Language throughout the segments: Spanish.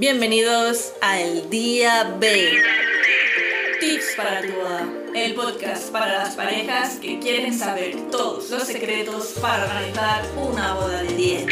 Bienvenidos al Día B. Tips para tu boda. El podcast para las parejas que quieren saber todos los secretos para organizar una boda de 10.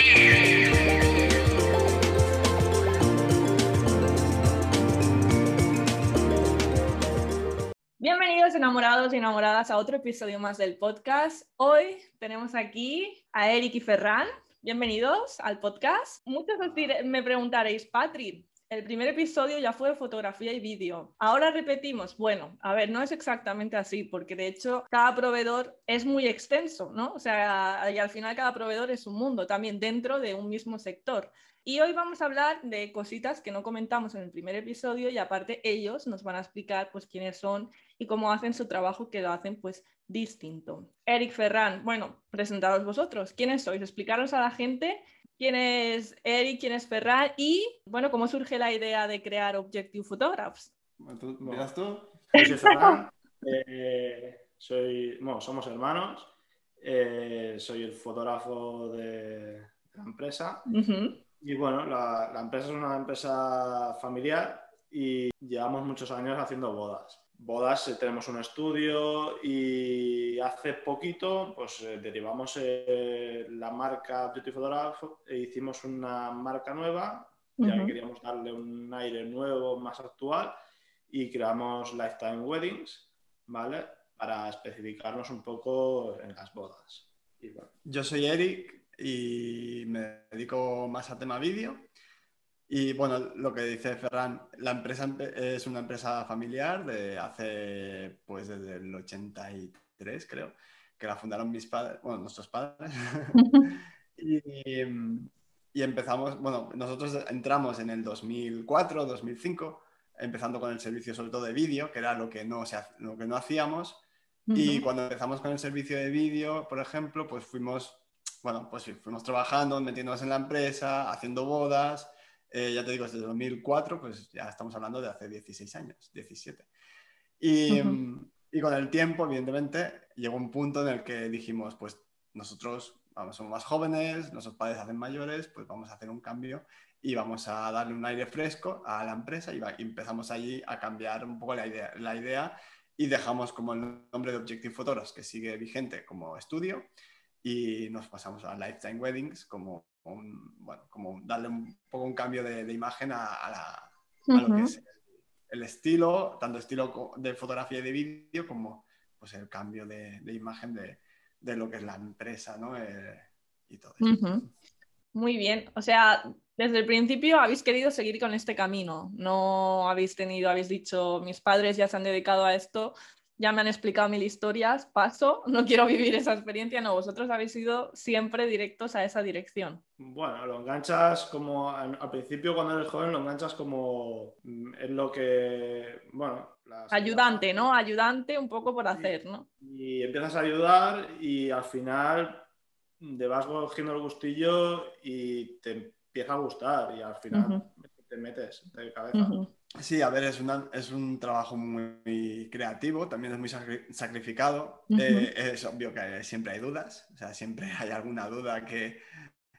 Bienvenidos enamorados y enamoradas a otro episodio más del podcast. Hoy tenemos aquí a Eric y Ferran. Bienvenidos al podcast. Muchos me preguntaréis, Patri, el primer episodio ya fue fotografía y vídeo. Ahora repetimos. Bueno, a ver, no es exactamente así, porque de hecho cada proveedor es muy extenso, ¿no? O sea, y al final cada proveedor es un mundo, también dentro de un mismo sector. Y hoy vamos a hablar de cositas que no comentamos en el primer episodio y aparte ellos nos van a explicar pues quiénes son y cómo hacen su trabajo que lo hacen pues distinto. Eric Ferran, bueno, presentaros vosotros. ¿Quiénes sois? Explicaros a la gente quién es Eric, quién es Ferran y bueno, cómo surge la idea de crear Objective Photographs. Bueno, ¿Tú? Yo soy Ferran, eh, soy, bueno, somos hermanos, eh, soy el fotógrafo de la empresa y bueno, la, la empresa es una empresa familiar y llevamos muchos años haciendo bodas. Bodas, eh, tenemos un estudio y hace poquito pues eh, derivamos eh, la marca Beauty Photograph e hicimos una marca nueva, ya que queríamos darle un aire nuevo, más actual y creamos Lifetime Weddings, ¿vale? Para especificarnos un poco en las bodas. Y bueno, Yo soy Eric y me dedico más a tema vídeo. Y bueno, lo que dice Ferran, la empresa es una empresa familiar de hace, pues desde el 83, creo, que la fundaron mis padres, bueno, nuestros padres. y, y empezamos, bueno, nosotros entramos en el 2004, 2005, empezando con el servicio sobre todo de vídeo, que era lo que no, se ha- lo que no hacíamos. Y Ujú. cuando empezamos con el servicio de vídeo, por ejemplo, pues fuimos, bueno, pues fuimos trabajando, metiéndonos en la empresa, haciendo bodas. Eh, ya te digo, desde 2004, pues ya estamos hablando de hace 16 años, 17. Y, y con el tiempo, evidentemente, llegó un punto en el que dijimos, pues nosotros vamos, somos más jóvenes, nuestros padres hacen mayores, pues vamos a hacer un cambio y vamos a darle un aire fresco a la empresa y, va- y empezamos allí a cambiar un poco la idea, la idea y dejamos como el nombre de Objective Photographs, que sigue vigente como estudio, y nos pasamos a Lifetime Weddings como, un, bueno, como darle un poco un cambio de, de imagen a, a la- a lo que Ujú. es el, estilo, tanto estilo de fotografía y de vídeo como pues, el cambio de, de imagen de, de lo que es la empresa ¿no? Eh, y todo eso. Muy bien, o sea, desde el principio habéis querido seguir con este camino, no habéis tenido, habéis dicho, mis padres ya se han dedicado a esto, ya me han explicado mil historias, paso, no quiero vivir esa experiencia, no, vosotros habéis ido siempre directos a esa dirección. bueno, lo enganchas como al, principio cuando eres joven, lo enganchas como mm, en lo que, bueno, las- Ayudante, ¿no? Ayudante un poco por hacer, ¿no? Y empiezas a ayudar y al final te vas cogiendo el gustillo y te empieza a gustar y al final te metes de cabeza. Sí, a ver, es, una- es un trabajo muy creativo, también es muy sacri- sacrificado. Eh, es obvio que siempre hay dudas, o sea, siempre hay alguna duda que,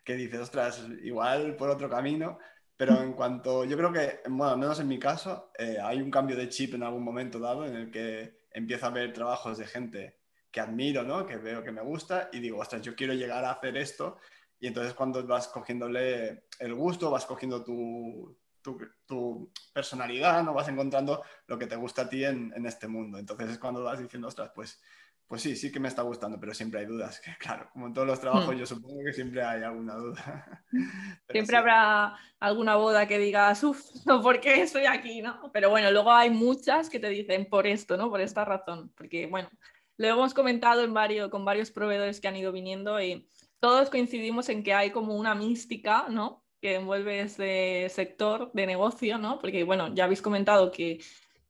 que dices, ostras, igual por otro camino, pero en cuanto, yo creo que, bueno, al menos en mi caso, eh, hay un cambio de chip en algún momento dado en el que empiezo a ver trabajos de gente que admiro, ¿no? Que veo que me gusta y digo, ostras, yo quiero llegar a hacer esto. Y entonces cuando vas cogiéndole el gusto, vas cogiendo tu, tu, tu personalidad, no vas encontrando lo que te gusta a ti en, en este mundo. Entonces es cuando vas diciendo, ostras, pues, pues sí, sí que me está gustando, pero siempre hay dudas. Que claro, como en todos los trabajos, Hmm. yo supongo que siempre hay alguna duda. Siempre sí. habrá alguna boda que digas, uff, ¿por qué estoy aquí? ¿no? Pero bueno, luego hay muchas que te dicen por esto, ¿no? Por esta razón. Porque bueno, lo hemos comentado en varios, con varios proveedores que han ido viniendo y todos coincidimos en que hay como una mística, ¿no? Que envuelve ese sector de negocio, ¿no? Porque bueno, ya habéis comentado que,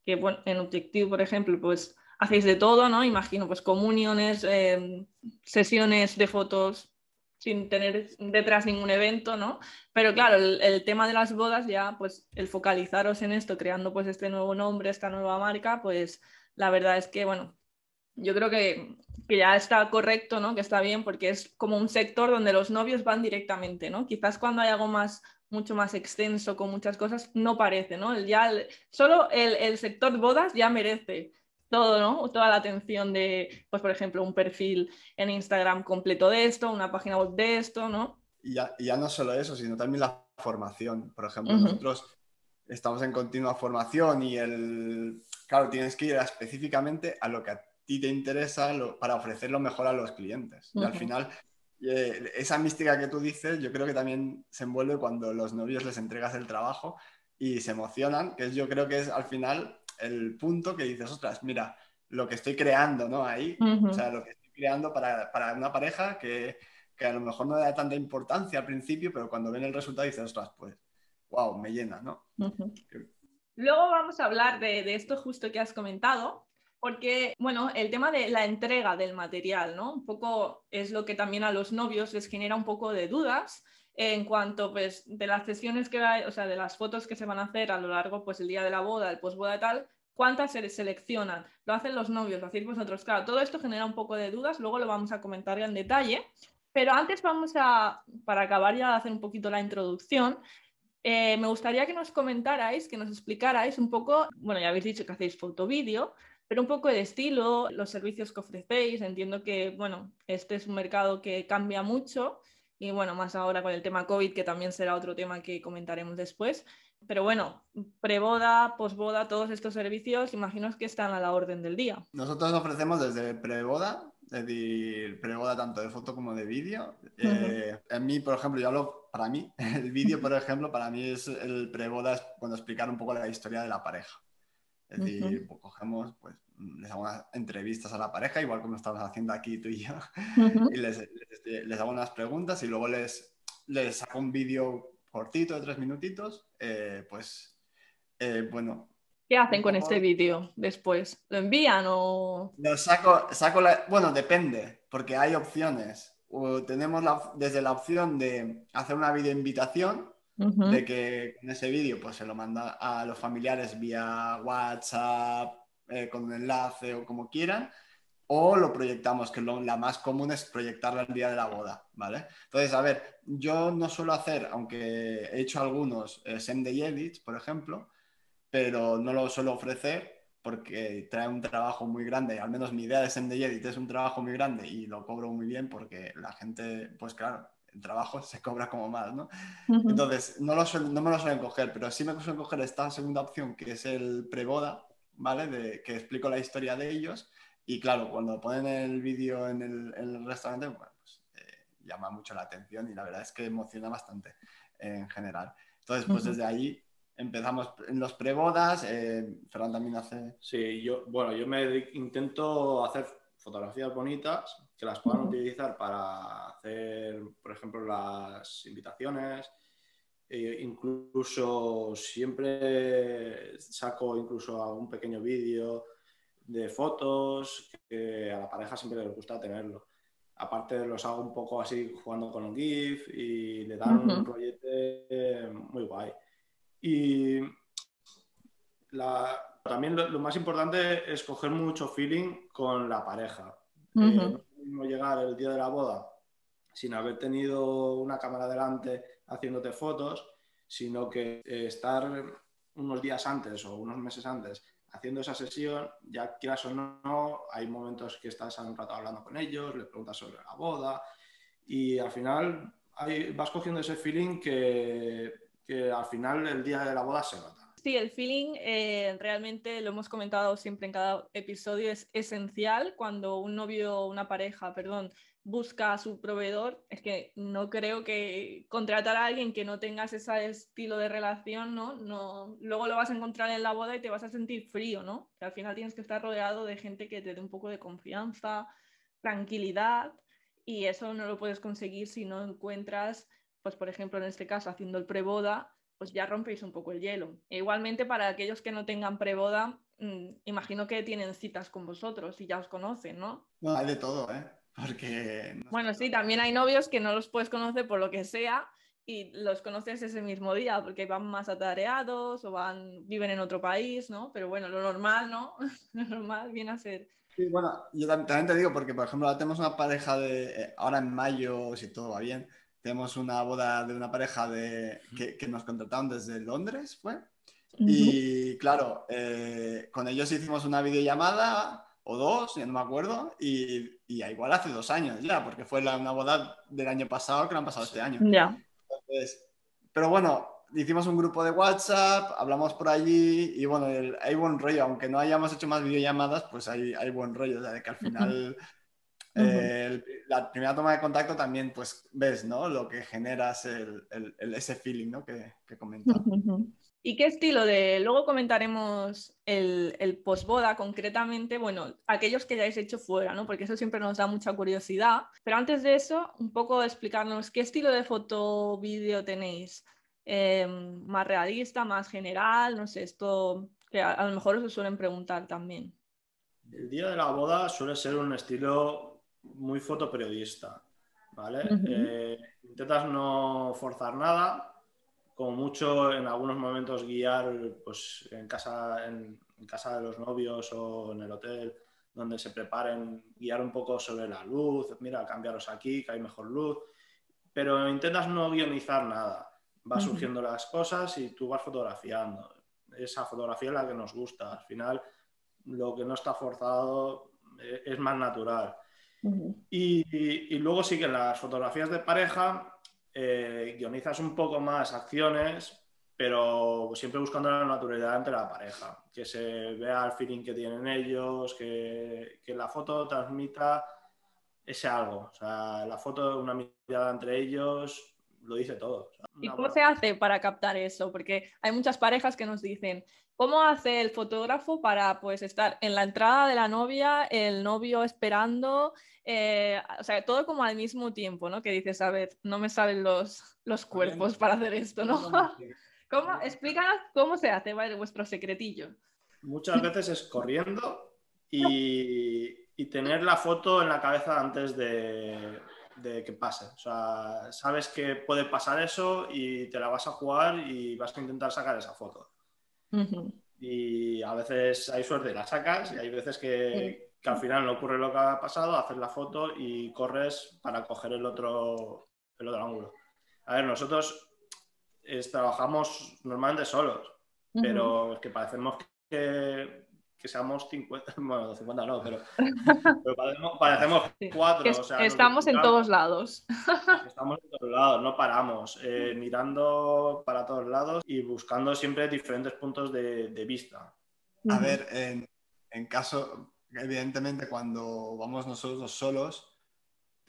que bueno, en Objective, por ejemplo, pues hacéis de todo, ¿no? Imagino, pues comuniones, eh, sesiones de fotos sin tener detrás ningún evento, ¿no? Pero claro, el, el, tema de las bodas ya, pues el focalizaros en esto, creando pues este nuevo nombre, esta nueva marca, pues la verdad es que, bueno, yo creo que, que, ya está correcto, ¿no? Que está bien porque es como un sector donde los novios van directamente, ¿no? Quizás cuando hay algo más mucho más extenso con muchas cosas, no parece, ¿no? Ya solo el, el, sector bodas ya merece todo, ¿no? Toda la atención de, pues por ejemplo, un perfil en Instagram completo de esto, una página web de esto, ¿no? Y ya, ya no solo eso, sino también la formación. Por ejemplo, nosotros estamos en continua formación y el, claro, tienes que ir específicamente a lo que a ti te interesa para ofrecer lo mejor a los clientes. Y al final, eh, esa mística que tú dices, yo creo que también se envuelve cuando los novios les entregas el trabajo y se emocionan, que yo creo que es al final el punto que dices, ostras, mira, lo que estoy creando, ¿no? Ahí, o sea, lo que estoy creando para, para una pareja que, que, a lo mejor no da tanta importancia al principio, pero cuando ven el resultado dices, ostras, pues, wow, me llena, ¿no? Luego vamos a hablar de, de, esto justo que has comentado, porque, bueno, el tema de la entrega del material, ¿no? Un poco es lo que también a los novios les genera un poco de dudas en cuanto pues de las sesiones que o sea, de las fotos que se van a hacer a lo largo pues el día de la boda, el posboda y tal, cuántas se seleccionan, lo hacen los novios, lo hacéis vosotros. Claro, todo esto genera un poco de dudas, luego lo vamos a comentar en detalle, pero antes vamos a, para acabar ya de hacer un poquito la introducción, eh, me gustaría que nos comentarais, que nos explicarais un poco, bueno, ya habéis dicho que hacéis fotovídeo, pero un poco de estilo, los servicios que ofrecéis. Entiendo que, bueno, este es un mercado que cambia mucho y bueno, más ahora con el tema COVID, que también será otro tema que comentaremos después. Pero bueno, preboda, posboda, todos estos servicios, imagino que están a la orden del día. Nosotros ofrecemos desde preboda, es decir, preboda tanto de foto como de vídeo. Eh, en mí, por ejemplo, yo hablo para mí, el vídeo, por ejemplo, para mí es el preboda, es cuando explicar un poco la historia de la pareja. Es decir, pues, cogemos, pues, les hago unas entrevistas a la pareja, igual como estamos haciendo aquí tú y yo, y les, les, hago unas preguntas y luego les, les saco un vídeo cortito de tres minutitos, eh, pues, eh, bueno. ¿Qué hacen con este vídeo después? ¿Lo envían o...? Lo saco, saco la... Bueno, depende, porque hay opciones. tenemos desde la opción de hacer una invitación, de que en ese vídeo pues se lo manda a los familiares vía WhatsApp, eh, con un enlace o como quieran, o lo proyectamos, que lo, la más común es proyectarlo el día de la boda, ¿vale? Entonces, a ver, yo no suelo hacer, aunque he hecho algunos eh, send edits, por ejemplo, pero no lo suelo ofrecer porque trae un trabajo muy grande, al menos mi idea de send edit es un trabajo muy grande y lo cobro muy bien porque la gente, pues claro, el trabajo se cobra como más, ¿no? Entonces, no, lo no me lo suelen coger, pero sí me suelen coger esta segunda opción, que es el preboda, ¿vale? De, que explico la historia de ellos. Y claro, cuando ponen el vídeo en el, restaurante, bueno, pues eh, llama mucho la atención y la verdad es que emociona bastante en general. Entonces, pues desde ahí empezamos en los prebodas. Eh, Fernando también hace. Sí, yo, bueno, yo me intento hacer fotografías bonitas que las puedan utilizar para hacer, por ejemplo, las invitaciones, eh, incluso siempre saco incluso un pequeño vídeo de fotos que a la pareja siempre les gusta tenerlo. Aparte los hago un poco así jugando con un GIF y le dan un proyecto muy guay. Y también lo, más importante es coger mucho feeling con la pareja. Eh, no llegar el día de la boda sin haber tenido una cámara delante haciéndote fotos, sino que eh, estar unos días antes o unos meses antes haciendo esa sesión, ya quieras o no, hay momentos que estás un rato hablando con ellos, les preguntas sobre la boda y al final vas cogiendo ese feeling que, que, al final el día de la boda se nota. Sí, el feeling eh, realmente lo hemos comentado siempre en cada episodio, es esencial cuando un novio, una pareja, perdón, busca a su proveedor, es que no creo que contratar a alguien que no tengas ese estilo de relación, ¿no? no luego lo vas a encontrar en la boda y te vas a sentir frío, ¿no? Al final tienes que estar rodeado de gente que te dé un poco de confianza, tranquilidad, y eso no lo puedes conseguir si no encuentras, pues por ejemplo en este caso haciendo el preboda, pues ya rompéis un poco el hielo. E igualmente para aquellos que no tengan preboda, mm, imagino que tienen citas con vosotros y ya os conocen, ¿no? No, hay de todo, ¿eh? Porque... bueno, sí, también hay novios que no los puedes conocer por lo que sea y los conoces ese mismo día porque van más atareados o van, viven en otro país, ¿no? Pero bueno, lo normal, ¿no? lo normal viene a ser... Sí, bueno, yo también te digo porque, por ejemplo, ahora tenemos una pareja de, eh, ahora en mayo, si todo va bien, tenemos una boda de una pareja de, que, nos contrataron desde Londres, ¿fue? Y claro, eh, con ellos hicimos una videollamada o dos, ya no me acuerdo, y, y igual hace dos años ya, porque fue una boda del año pasado que la han pasado este año. Ya. pero bueno, hicimos un grupo de WhatsApp, hablamos por allí y bueno, hay buen rollo, aunque no hayamos hecho más videollamadas, pues hay, hay buen rollo, o sea, de que al final la primera toma de contacto también, pues ves, ¿no? Lo que generas, el, el, ese feeling, ¿no? Que, que comentaba. ¿Y qué estilo de.? Luego comentaremos el, el posboda concretamente, bueno, aquellos que ya hayáis hecho fuera, ¿no? Porque eso siempre nos da mucha curiosidad. Pero antes de eso, un poco explicarnos qué estilo de foto vídeo tenéis. Em, ¿Más realista, más general? No sé, esto que a, lo mejor os suelen preguntar también. El día de la boda suele ser un estilo muy fotoperiodista, ¿vale? Eh, intentas no forzar nada como mucho en algunos momentos guiar pues, en, casa, en, casa de los novios o en el hotel donde se preparen, guiar un poco sobre la luz, mira, cambiaros aquí, que hay mejor luz, pero intentas no guionizar nada, va surgiendo las cosas y tú vas fotografiando. Esa fotografía es la que nos gusta, al final lo que no está forzado eh, es más natural. Y, y, luego sí que las fotografías de pareja eh, guionizas un poco más acciones, pero siempre buscando la naturalidad entre la pareja, que se vea el feeling que tienen ellos, que, la foto transmita ese algo. O sea, la foto, una mirada entre ellos, lo dice todo. ¿Y cómo se hace para captar eso? Porque hay muchas parejas que nos dicen, ¿cómo hace el fotógrafo para pues estar en la entrada de la novia, el novio esperando, eh, o sea, todo como al mismo tiempo, ¿no? Que dices, a ver, no me salen los, los cuerpos para hacer esto, ¿no? ¿Cómo? Explícanos cómo se hace, ¿vale? Vuestro secretillo. Muchas veces es corriendo y, y tener la foto en la cabeza antes de, de que pase. O sea, sabes que puede pasar eso y te la vas a jugar y vas a intentar sacar esa foto. Y a veces hay suerte y la sacas y hay veces que, que, al final no ocurre lo que ha pasado, haces la foto y corres para coger el otro, el otro ángulo. A ver, nosotros trabajamos normalmente solos, pero es que parecemos que, que seamos 50, bueno, 50 no, pero, parecemos, cuatro. estamos en todos lados. Estamos en todos lados, no paramos, eh, mirando para todos lados y buscando siempre diferentes puntos de, vista. A ver, en, en, caso, evidentemente, cuando vamos nosotros solos,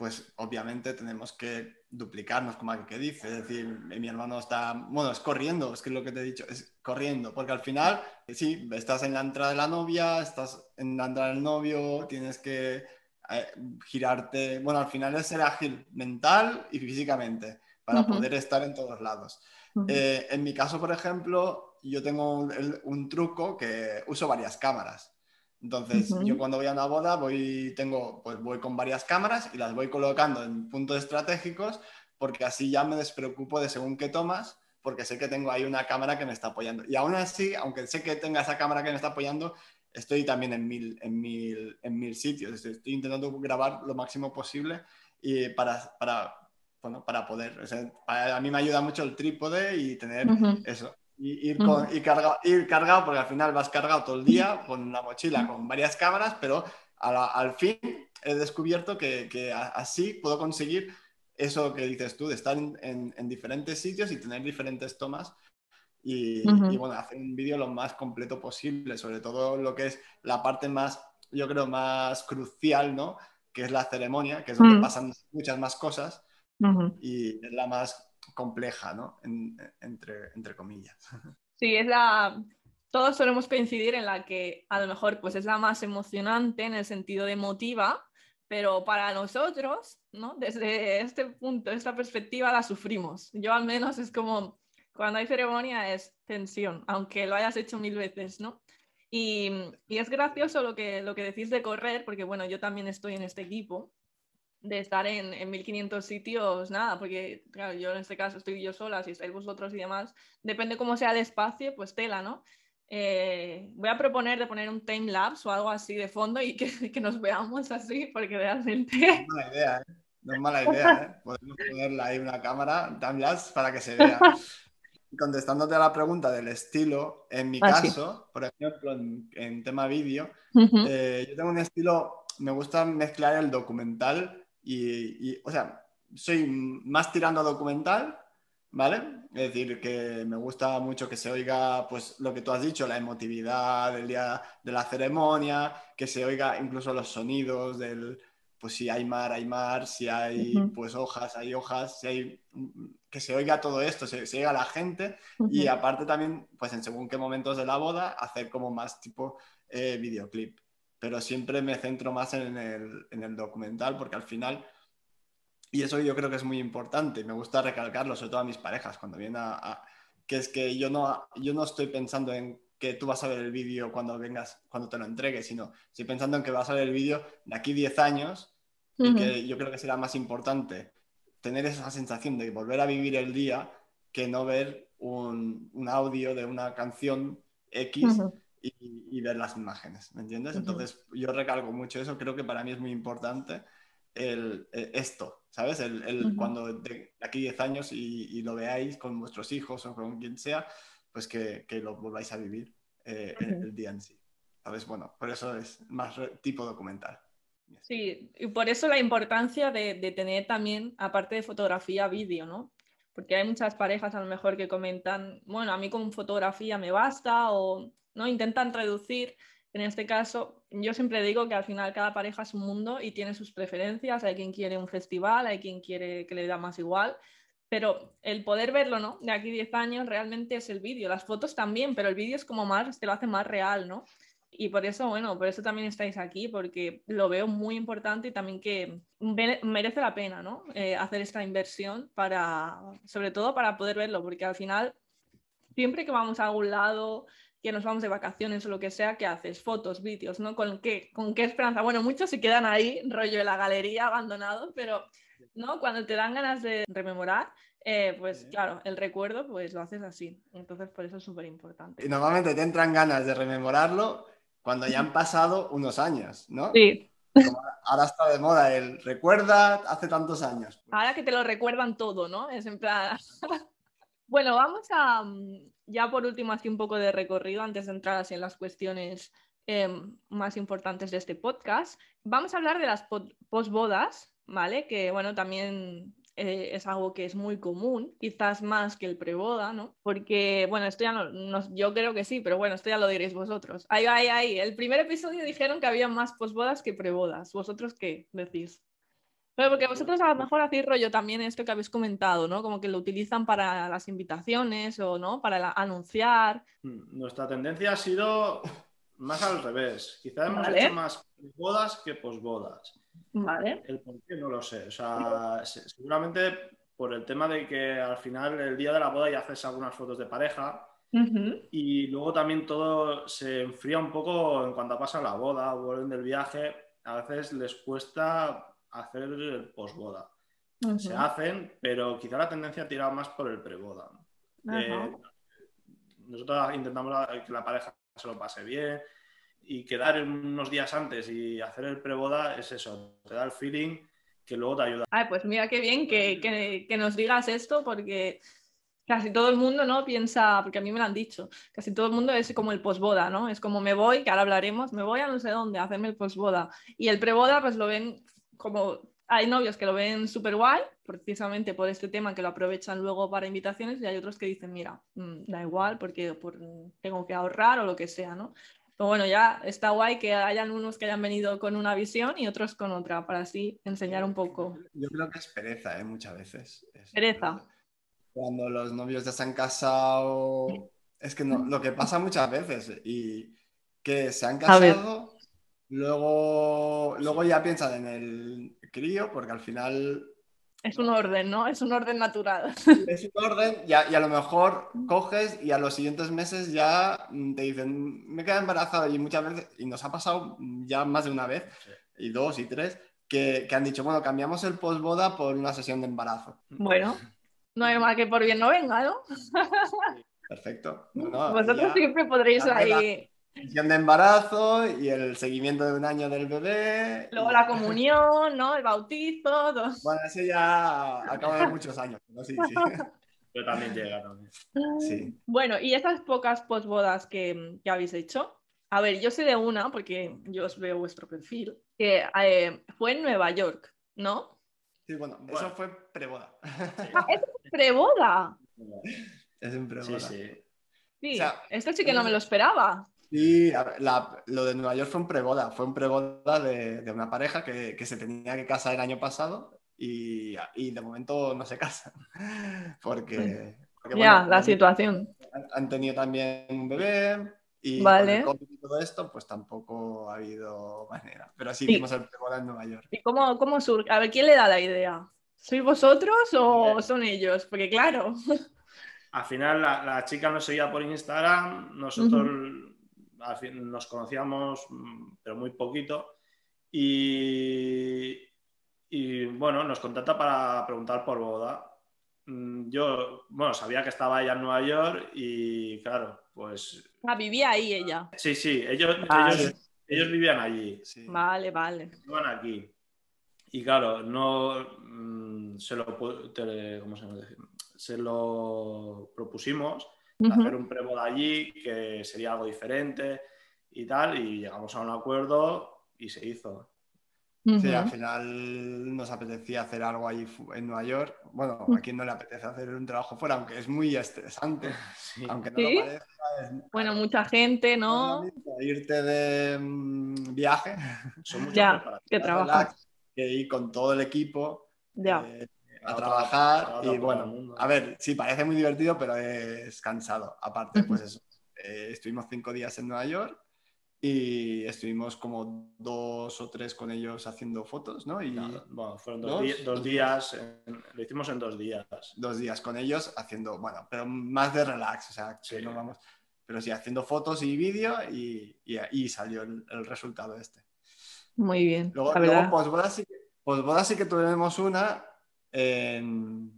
pues obviamente tenemos que duplicarnos, como que dice. Es decir, mi hermano está, bueno, es corriendo, es que lo que te he dicho, es corriendo, porque al final, sí, estás en la entrada de la novia, estás en la entrada del novio, tienes que eh, girarte, bueno, al final es ser ágil mental y físicamente para poder estar en todos lados. Eh, en mi caso, por ejemplo, yo tengo un truco que uso varias cámaras. Entonces, yo cuando voy a una boda voy, tengo, pues voy con varias cámaras y las voy colocando en puntos estratégicos porque así ya me despreocupo de según qué tomas porque sé que tengo ahí una cámara que me está apoyando. Y aún así, aunque sé que tenga esa cámara que me está apoyando, estoy también en mil, en mil, en mil sitios. Estoy intentando grabar lo máximo posible y para, para, bueno, para poder. a mí me ayuda mucho el trípode y tener eso y ir, con, y ir cargado, porque al final vas cargado todo el día con una mochila con varias cámaras, pero al fin he descubierto que, que, así puedo conseguir eso que dices tú, de estar en, en, diferentes sitios y tener diferentes tomas y, y bueno, hacer un vídeo lo más completo posible, sobre todo lo que es la parte más, yo creo, más crucial, ¿no? Que es la ceremonia, que es donde pasan muchas más cosas y es la más compleja, ¿no? entre, entre comillas. Sí, es la... Todos solemos coincidir en la que a lo mejor pues es la más emocionante en el sentido de emotiva, pero para nosotros, ¿no? Desde este punto, esta perspectiva la sufrimos. Yo al menos es como cuando hay ceremonia es tensión, aunque lo hayas hecho mil veces, ¿no? Y, y, es gracioso lo que, lo que decís de correr, porque bueno, yo también estoy en este equipo de estar en, en 1500 sitios, nada, porque claro, yo en este caso estoy yo sola, si estáis vosotros y demás, depende cómo sea el espacio, pues tela, ¿no? Eh, voy a proponer de poner un time lapse o algo así de fondo y que, que nos veamos así, porque realmente... Buena idea, ¿eh? No es mala idea, ¿eh? Podemos ponerle ahí una cámara, timelapse, para que se vea. Contestándote a la pregunta del estilo, en mi Ah, sí. caso, por ejemplo, en, en tema vídeo, Ujú. eh, yo tengo un estilo, me gusta mezclar el documental y, y, o sea, soy más tirando a documental, ¿vale? Es decir, que me gusta mucho que se oiga, pues, lo que tú has dicho, la emotividad del día de la ceremonia, que se oiga incluso los sonidos del, pues, si hay mar, hay mar, si hay, pues, hojas, hay hojas, si hay... que se oiga todo esto, se, se oiga la gente y aparte también, pues en según qué momentos de la boda, hacer como más tipo eh, videoclip. Pero siempre me centro más en el, en el documental porque al final, y eso yo creo que es muy importante, me gusta recalcarlo, sobre todo a mis parejas, cuando vienen a... a- que es que yo no, yo no estoy pensando en que tú vas a ver el vídeo cuando vengas, cuando te lo entregues, sino estoy pensando en que vas a ver el vídeo de aquí 10 años y que yo creo que será más importante tener esa sensación de volver a vivir el día que no ver un, un audio de una canción X. y, y ver las imágenes, ¿me entiendes? Ujú. Entonces yo recalco mucho eso, creo que para mí es muy importante el, eh, esto, ¿sabes? El, el Ujú. cuando de aquí 10 años y, y lo veáis con vuestros hijos o con quien sea, pues que, que lo volváis a vivir eh, el- Ujú. el día en sí. ¿Sabes? Bueno, por eso es más tipo documental. Sí, y por eso la importancia de, de tener también, aparte de fotografía, vídeo, ¿no? Porque hay muchas parejas a lo mejor que comentan, bueno, a mí con fotografía me basta o no intentan reducir. En este caso, yo siempre digo que al final cada pareja es un mundo y tiene sus preferencias. Hay quien quiere un festival, hay quien quiere que le da más igual. Pero el poder verlo, ¿no? De aquí 10 años realmente es el vídeo. Las fotos también, pero el vídeo es como más, te lo hace más real, ¿no? Y por eso, bueno, por eso también estáis aquí, porque lo veo muy importante y también que mere- merece la pena, ¿no? Eh, hacer esta inversión para, sobre todo para poder verlo, porque al final, siempre que vamos a algún lado, que nos vamos de vacaciones o lo que sea, ¿qué haces? Fotos, vídeos, ¿no? ¿Con qué, con qué esperanza? Bueno, muchos se quedan ahí, rollo de la galería, abandonados, pero, ¿no? Cuando te dan ganas de rememorar, eh, pues claro, el recuerdo, pues lo haces así. Entonces, por eso es súper importante. Y normalmente te entran ganas de rememorarlo cuando ya han pasado unos años, ¿no? Sí, Ahora está de moda el recuerda hace tantos años. Ahora que te lo recuerdan todo, ¿no? Es en plan. bueno, vamos a. mm, Ya por último, así un poco de recorrido antes de entrar así en las cuestiones em, más importantes de este podcast. Vamos a hablar de las po- posbodas, ¿vale? Que bueno, también eh, es algo que es muy común, quizás más que el preboda, ¿no? Porque, bueno, esto ya no, no- yo creo que sí, pero bueno, esto ya lo diréis vosotros. Ahí, ahí, ahí. El primer episodio dijeron que había más posbodas que prebodas. ¿Vosotros qué decís? Pero porque vosotros a lo mejor hacéis rollo también esto que habéis comentado, ¿no? Como que lo utilizan para las invitaciones o, ¿no? Para la- anunciar. Mm, Nuestra tendencia ha sido más al revés. Quizá hemos Vale. hecho más bodas que posbodas. Vale. El por qué no lo sé. O sea, se- seguramente por el tema de que al final el día de la boda ya haces algunas fotos de pareja Ujú. y luego también todo se enfría un poco en cuanto pasa la boda, vuelven del viaje. A veces les cuesta hacer el posboda. Se Ujú. hacen, pero quizá la tendencia ha tirado más por el preboda. Ajá. Eh, nosotros intentamos que la pareja se lo pase bien y quedar unos días antes y hacer el preboda es eso, te da el feeling que luego te ayuda. Ay, pues mira qué bien que, que- que nos digas esto porque casi todo el mundo, ¿no? Piensa, porque a mí me lo han dicho, casi todo el mundo es como el posboda, ¿no? Es como me voy, que ahora hablaremos, me voy a no sé dónde a hacerme el posboda. Y el preboda pues lo ven como, hay novios que lo ven súper guay, precisamente por este tema que lo aprovechan luego para invitaciones y hay otros que dicen, mira, mm, da igual porque por- tengo que ahorrar o lo que sea, ¿no? Pero bueno, ya está guay que hayan unos que hayan venido con una visión y otros con otra, para así enseñar un poco. Yo creo que es pereza, ¿eh? Muchas veces. Es- Pereza. Cuando los novios ya se han casado. Es que no, lo que pasa muchas veces. Y que se han casado, luego, luego ya piensan en el crío, porque al final Es un orden, ¿no? Es un orden natural. es un orden y a, y a lo mejor coges y a los siguientes meses ya mm, te dicen, me queda embarazada y muchas veces, y nos ha pasado ya más de una vez, y dos y tres, que, que han dicho, bueno, cambiamos el posboda por una sesión de embarazo. Bueno, no hay mal que por bien no venga, ¿no? Perfecto. No, no, Vosotros ya- siempre podréis ahí de embarazo y el seguimiento de un año del bebé. Luego la comunión, ¿no? El bautizo. todo. Bueno, ese ya acaba de muchos años. ¿no? Sí, sí. Pero también llega también. Sí. Bueno, y esas pocas posbodas que, que habéis hecho. A ver, yo sé de una, porque yo os veo vuestro perfil, que eh, fue en Nueva York, ¿no? Sí, bueno, Bueno. eso fue preboda. Ah, es preboda. Es un preboda. Sí, sí. Sí, O sea, esto sí que no me lo esperaba. Sí, la- lo de Nueva York fue un preboda, fue un preboda de, de una pareja que, que se tenía que casar el año pasado y, y de momento no se casan. Porque, porque, ya, bueno, la han- situación. han, tenido también un bebé y Vale. con el COVID y todo esto, pues tampoco ha habido manera. Pero sí hicimos el preboda en Nueva York. ¿Y cómo, cómo surge? A ver, ¿quién le da la idea? ¿Sois vosotros o son ellos? Porque claro, Al final la, la chica nos seguía por Instagram, nosotros nos conocíamos, mm, pero muy poquito, y, y, bueno, nos contacta para preguntar por boda. Mm, Yo, bueno, sabía que estaba ella en Nueva York y claro, pues ah, vivía ahí ella. sí, sí, ellos, Vale. ellos, ellos vivían allí, Sí. Vale, vale. iban aquí. Y claro, no mm, se lo, te- ¿cómo se, se lo propusimos Ujú. hacer un preboda allí, que sería algo diferente y tal, y llegamos a un acuerdo y se hizo. Sí, Ujú. al final nos apetecía hacer algo allí en Nueva York. Bueno, Mm. a quien no le apetece hacer un trabajo fuera, aunque es muy estresante, Sí. aunque no ¿Sí? lo parezca. es- Bueno, mucha gente, no irte de mm, viaje Son Ya, que trabajas. relax, que ir con todo el equipo Ya. eh, A a otra- trabajar. a otra y bueno, a ver, sí, parece muy divertido, pero es cansado. Aparte, pues eso, eh, estuvimos cinco días en Nueva York y estuvimos como dos o tres con ellos haciendo fotos, ¿no? Y No, bueno, fueron dos, ¿Dos? di- dos días, en- lo hicimos en dos días. dos días con ellos haciendo, bueno, pero más de relax, o sea, que Sí. no vamos, pero sí, haciendo fotos y vídeo y, y ahí salió el, el resultado este. Muy bien. Luego, la luego posboda sí, posboda sí que tuvimos una en,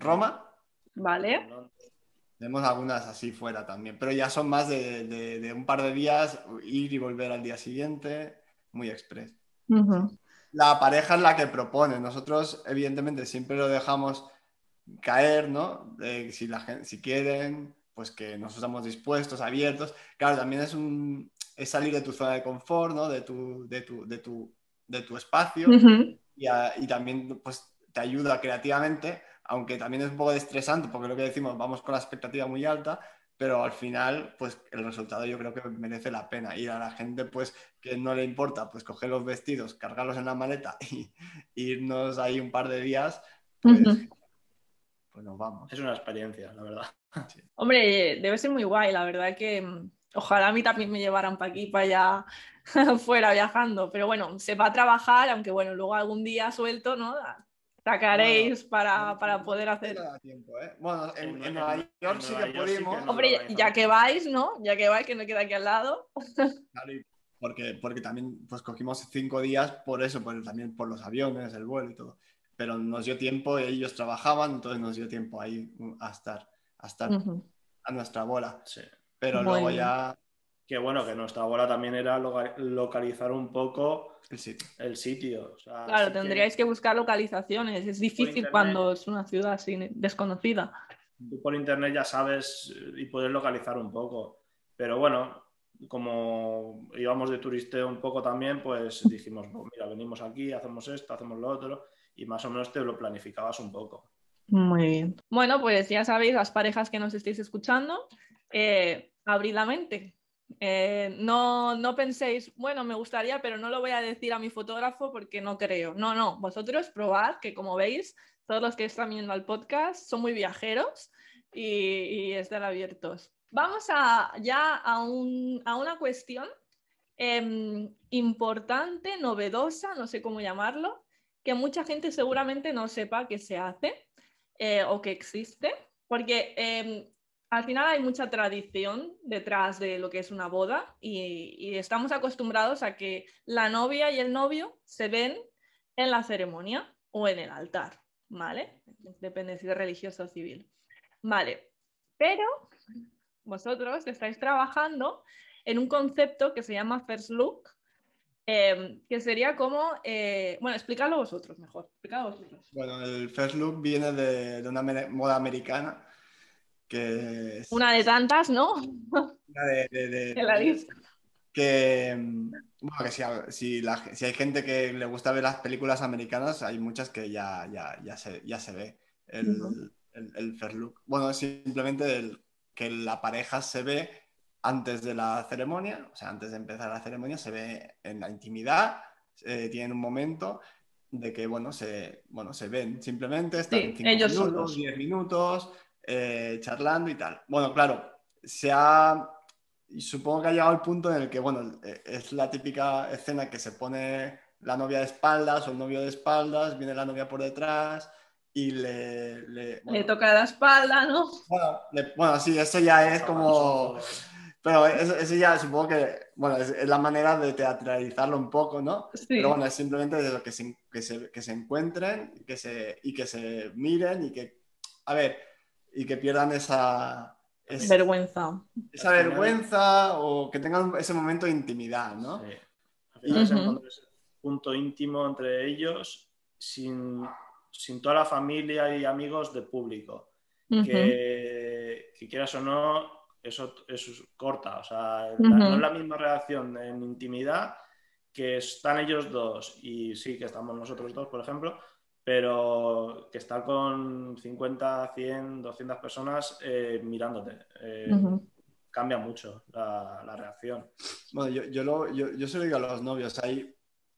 Roma. Vale. Tenemos algunas así fuera también, pero ya son más de, de- de un par de días, ir y volver al día siguiente, muy express. La pareja es la que propone. Nosotros, evidentemente, siempre lo dejamos caer, ¿no? Si, la gente, si quieren, pues que nosotros estamos dispuestos, abiertos. Claro, también es, un, es salir de tu zona de confort, ¿no? De tu, de tu, de tu, de tu espacio. Y, a- y también pues, te ayuda creativamente, aunque también es un poco estresante porque lo que decimos, vamos con la expectativa muy alta, pero al final pues el resultado yo creo que merece la pena y a la gente pues que no le importa pues coger los vestidos, cargarlos en la maleta y, irnos ahí un par de días, pues, Ujú. pues nos vamos. Es una experiencia, la verdad. Hombre, debe ser muy guay, la verdad que mm, ojalá a mí también me llevaran para aquí, para allá, fuera viajando. Pero bueno, se va a trabajar, aunque bueno, luego algún día suelto, ¿no? Sacaréis para, para poder hacer. No da tiempo, ¿eh? Bueno, en, En- en Nueva York en sí Nueva que York sí que pudimos. no. Hombre, ya que vais, ¿no? Ya que vais, que no queda aquí al lado. Claro, y porque, porque también pues cogimos cinco días por eso, por, también por los aviones, el vuelo y todo. Pero nos dio tiempo, ellos trabajaban, entonces nos dio tiempo ahí uh, a estar, a estar a nuestra bola. Sí. Pero luego ya Que bueno, que nuestra bola también era loca- localizar un poco el sitio. el sitio. O sea, Claro, que tendríais que buscar localizaciones. Es difícil internet. cuando es una ciudad así desconocida. Tú por internet ya sabes eh, y puedes localizar un poco. Pero bueno, como íbamos de turisteo un poco también, pues dijimos, "Pues mira, venimos aquí, hacemos esto, hacemos lo otro, y más o menos te lo planificabas un poco. Muy bien. Bueno, pues ya sabéis, las parejas que nos estéis escuchando, eh, abrid la mente. Eh, no, no penséis, bueno, me gustaría, pero no lo voy a decir a mi fotógrafo porque no creo. No, no, vosotros probad, que como veis, todos los que están viendo el podcast son muy viajeros y, y están abiertos. Vamos a, ya a, un- a una cuestión em, importante, novedosa, no sé cómo llamarlo, que mucha gente seguramente no sepa que se hace eh, o que existe, porque em, al final hay mucha tradición detrás de lo que es una boda y, estamos acostumbrados a que la novia y el novio se ven en la ceremonia o en el altar, ¿vale? Depende si es religioso o civil. Vale, pero vosotros estáis trabajando en un concepto que se llama First Look, em, que sería como, eh, bueno, explícalo vosotros mejor. Bueno, el First Look viene de, una moda americana que es... Una de tantas, ¿no? Una de... de, la que, bueno, que si, si, hay gente que le gusta ver las películas americanas, hay muchas que ya, ya, ya, se, ya se ve el, el, First Look. Bueno, simplemente el, que la pareja se ve antes de la ceremonia, o sea, antes de empezar la ceremonia, se ve en la intimidad, eh, tienen un momento de que, bueno, se, bueno, se ven simplemente, están sí, ellos minutos, 10 minutos, eh, charlando y tal. Bueno, claro, se ha, supongo que ha llegado el punto en el que, bueno, eh, es la típica escena que se pone la novia de espaldas o el novio de espaldas, viene la novia por detrás y le... Le, toca la espalda, ¿no? Bueno, sí, eso ya es como... Pero eso, ya supongo que, bueno, es, la manera de teatralizarlo un poco, ¿no? Pero bueno, es simplemente de lo que se, que se, que se encuentren que se, y que se miren y que, a ver, y que pierdan esa... vergüenza. Esa vergüenza o que tengan ese momento de intimidad, ¿no? Sí. Al final se encuentra ese punto íntimo entre ellos sin, sin, toda la familia y amigos de público. que, que quieras o no, eso, es corta. O sea, no es la misma reacción en intimidad que están ellos dos y sí que estamos nosotros dos, por ejemplo, pero que estar con 50, 100, 200 personas eh, mirándote. Eh, cambia mucho la, reacción. Bueno, yo, yo, lo, yo, yo se lo digo a los novios, ahí,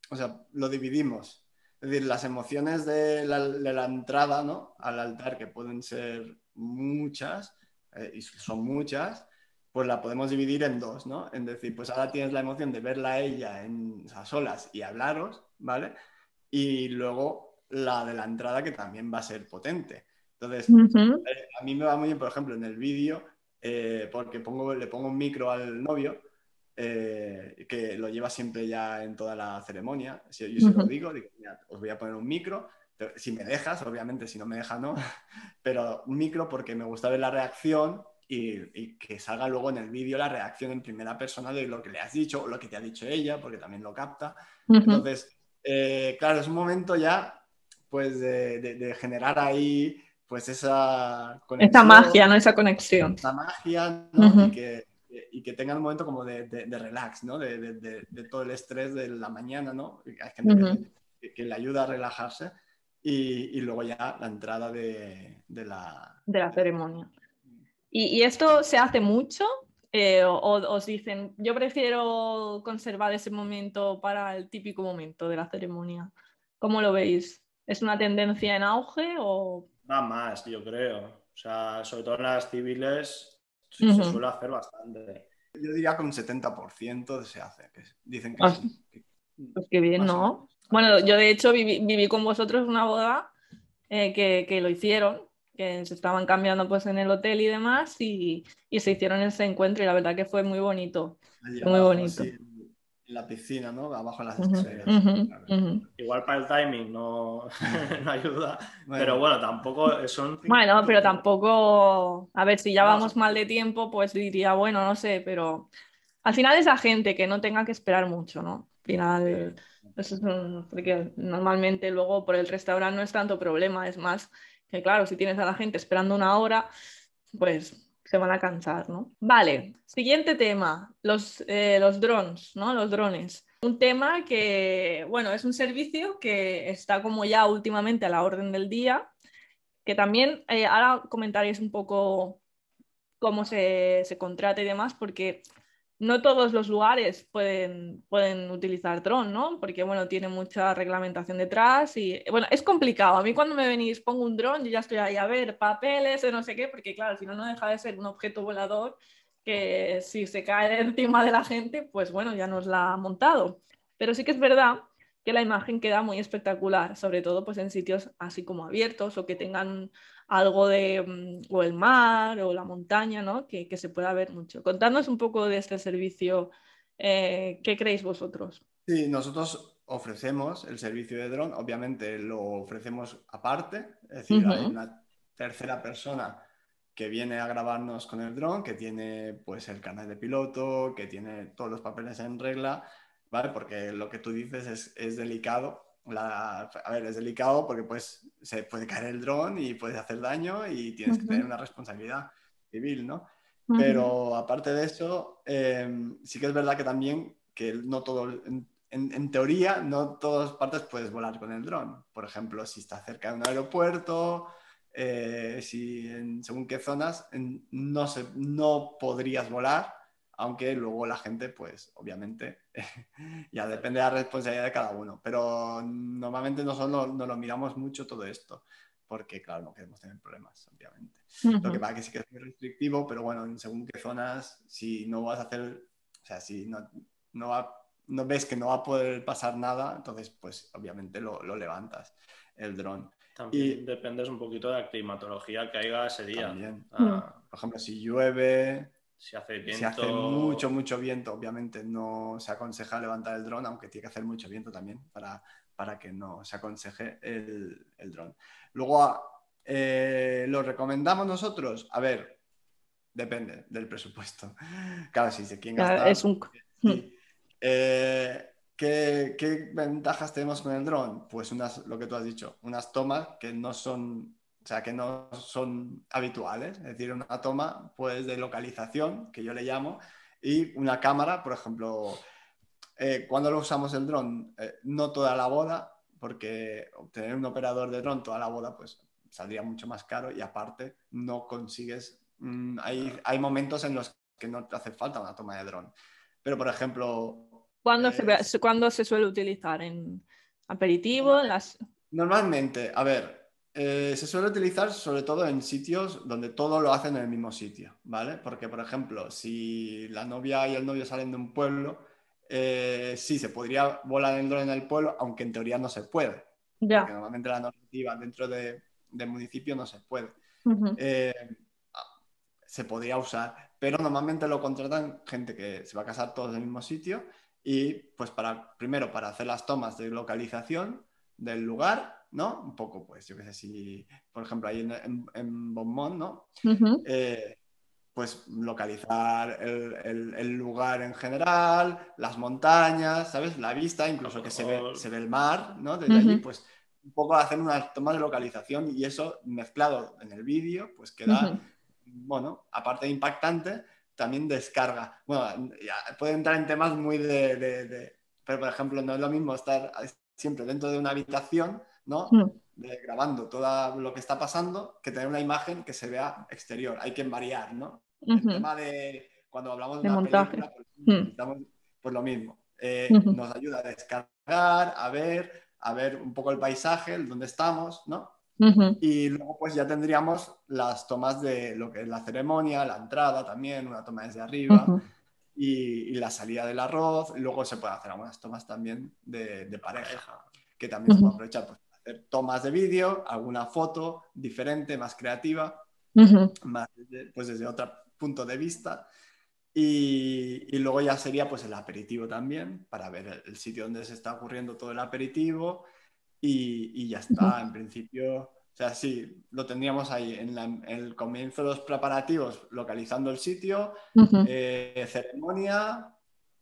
o sea, lo dividimos. Es decir, las emociones de la, de la entrada ¿no? al altar, que pueden ser muchas, eh, y son muchas, pues la podemos dividir en dos, ¿no? En decir, pues ahora tienes la emoción de verla a ella en, a solas y hablaros, ¿vale? Y luego la de la entrada que también va a ser potente. Entonces, eh, a mí me va muy bien, por ejemplo, en el vídeo, eh, porque pongo, le pongo un micro al novio, que lo lleva siempre ya en toda la ceremonia. Si yo se lo digo, digo, mira, os voy a poner un micro, si me dejas, obviamente, si no me deja, no, pero un micro porque me gusta ver la reacción y, que salga luego en el vídeo la reacción en primera persona de lo que le has dicho o lo que te ha dicho ella, porque también lo capta. Entonces, eh, claro, es un momento ya, pues, de, generar ahí, pues, esa conexión. Esa magia, ¿no? Esa conexión. Esa magia, ¿no? y, que, y que tengan un momento como de, relax, ¿no? De, todo el estrés de la mañana, ¿no? Hay gente que le ayuda a relajarse y, luego ya la entrada de, la... De la ceremonia. ¿Y, esto se hace mucho? Eh, o, os dicen, yo prefiero conservar ese momento para el típico momento de la ceremonia. ¿Cómo lo veis? ¿Es una tendencia en auge o...? Va más, yo creo. O sea, sobre todo en las civiles se suele hacer bastante. Yo diría que un 70% se hace. dicen que ah, sí. Pues qué bien, ¿no? Bueno, yo de hecho viví, con vosotros una boda eh, que, lo hicieron, que se estaban cambiando pues en el hotel y demás y, se hicieron ese encuentro y la verdad que fue muy bonito. muy bonito. En la piscina, ¿no? Abajo en las estrellas. Igual para el timing no, ayuda, pero bueno, tampoco son... Bueno, pero tampoco, a ver, si ya vamos mal de tiempo, pues diría, bueno, no sé, pero al final esa gente que no tenga que esperar mucho, ¿no? Al final porque normalmente luego por el restaurante no es tanto problema, es más que claro, si tienes a la gente esperando una hora, pues se van a cansar, ¿no? Vale, siguiente tema, los, eh, los drones, ¿no? Los drones. Un tema que, bueno, es un servicio que está como ya últimamente a la orden del día, que también eh, ahora comentaréis un poco cómo se, se contrata y demás, porque no todos los lugares pueden, pueden utilizar dron, ¿no? Porque, bueno, tiene mucha reglamentación detrás y, bueno, es complicado. A mí cuando me venís, pongo un dron, yo ya estoy ahí a ver papeles o no sé qué, porque, claro, si no, no deja de ser un objeto volador que si se cae encima de la gente, pues, bueno, ya nos la ha montado. Pero sí que es verdad que la imagen queda muy espectacular, sobre todo pues en sitios así como abiertos o que tengan algo de mm, o el mar o la montaña, ¿no? Que, se pueda ver mucho. Contadnos un poco de este servicio, eh, ¿qué creéis vosotros? Sí, nosotros ofrecemos el servicio de dron, obviamente lo ofrecemos aparte, es decir, hay una tercera persona que viene a grabarnos con el dron, que tiene pues el canal de piloto, que tiene todos los papeles en regla, ¿vale? Porque lo que tú dices es, es delicado. La, a ver, es delicado porque pues se puede caer el dron y puedes hacer daño y tienes que tener una responsabilidad civil, ¿no? Pero aparte de eso, em, sí que es verdad que también que no todo, en, en, teoría, no todas partes puedes volar con el dron. Por ejemplo, si estás cerca de un aeropuerto, eh, si en según qué zonas no, se, no podrías volar, aunque luego la gente, pues obviamente, ya depende de la responsabilidad de cada uno. Pero normalmente nosotros no, lo miramos mucho todo esto, porque claro, no queremos tener problemas, obviamente. Lo que pasa que sí que es muy restrictivo, pero bueno, en según qué zonas, si no vas a hacer, o sea, si no, no, no ves que no va a poder pasar nada, entonces pues obviamente lo, lo levantas el dron. También y dependes un poquito de la climatología que haya ese día. Ah. Por ejemplo, si llueve, si hace viento. Si hace mucho, mucho viento, obviamente no se aconseja levantar el dron, aunque tiene que hacer mucho viento también para, para que no se aconseje el, el dron. Luego, eh, ¿lo recomendamos nosotros? A ver, depende del presupuesto. Claro, si se quieren gastar. Es un... Eh, ¿qué, ventajas tenemos con el dron? Pues unas, lo que tú has dicho, unas tomas que no son, sea, que no son habituales, es decir, una toma pues de localización, que yo le llamo, y una cámara, por ejemplo, eh, cuando lo usamos el dron, eh, no toda la boda, porque obtener un operador de dron toda la boda, pues saldría mucho más caro y aparte no consigues, mm, hay, hay momentos en los que no te hace falta una toma de dron. Pero, por ejemplo, ¿Cuándo, se, ¿Cuándo se suele utilizar? ¿En aperitivo? las... Normalmente, a ver, eh, se suele utilizar sobre todo en sitios donde todo lo hacen en el mismo sitio, ¿vale? Porque, por ejemplo, si la novia y el novio salen de un pueblo, eh, sí, se podría volar el dron en el pueblo, aunque en teoría no se puede. Ya. Porque normalmente la normativa dentro de, del municipio no se puede. Eh, se podría usar, pero normalmente lo contratan gente que se va a casar todos en el mismo sitio y pues para, primero para hacer las tomas de localización del lugar, ¿no? Un poco, pues yo qué sé, si, por ejemplo, ahí en, en, Beaumont, ¿no? Eh, pues localizar el, el, lugar en general, las montañas, ¿sabes? La vista, incluso que se ve, se ve el mar, ¿no? Desde allí, pues un poco hacer unas tomas de localización y eso mezclado en el vídeo, pues queda, bueno, aparte de impactante, también descarga. Bueno, puede entrar en temas muy de, Pero, por ejemplo, no es lo mismo estar siempre dentro de una habitación, ¿no? Mm. grabando todo lo que está pasando, que tener una imagen que se vea exterior. Hay que variar, ¿no? El tema de cuando hablamos de, una película, pues, mm. pues, lo mismo. Eh, nos ayuda a descargar, a ver, a ver un poco el paisaje, el donde estamos, ¿no? Y luego pues ya tendríamos las tomas de lo que es la ceremonia, la entrada también, una toma desde arriba y, la salida del arroz. Luego se pueden hacer algunas tomas también de, pareja, que también se puede aprovechar pues, tomas de vídeo, alguna foto diferente, más creativa, más desde, pues desde otro punto de vista. Y, y, luego ya sería pues el aperitivo también, para ver el, sitio donde se está ocurriendo todo el aperitivo y, ya está, en principio. O sea, sí, lo tendríamos ahí en, el comienzo de los preparativos, localizando el sitio, eh, ceremonia,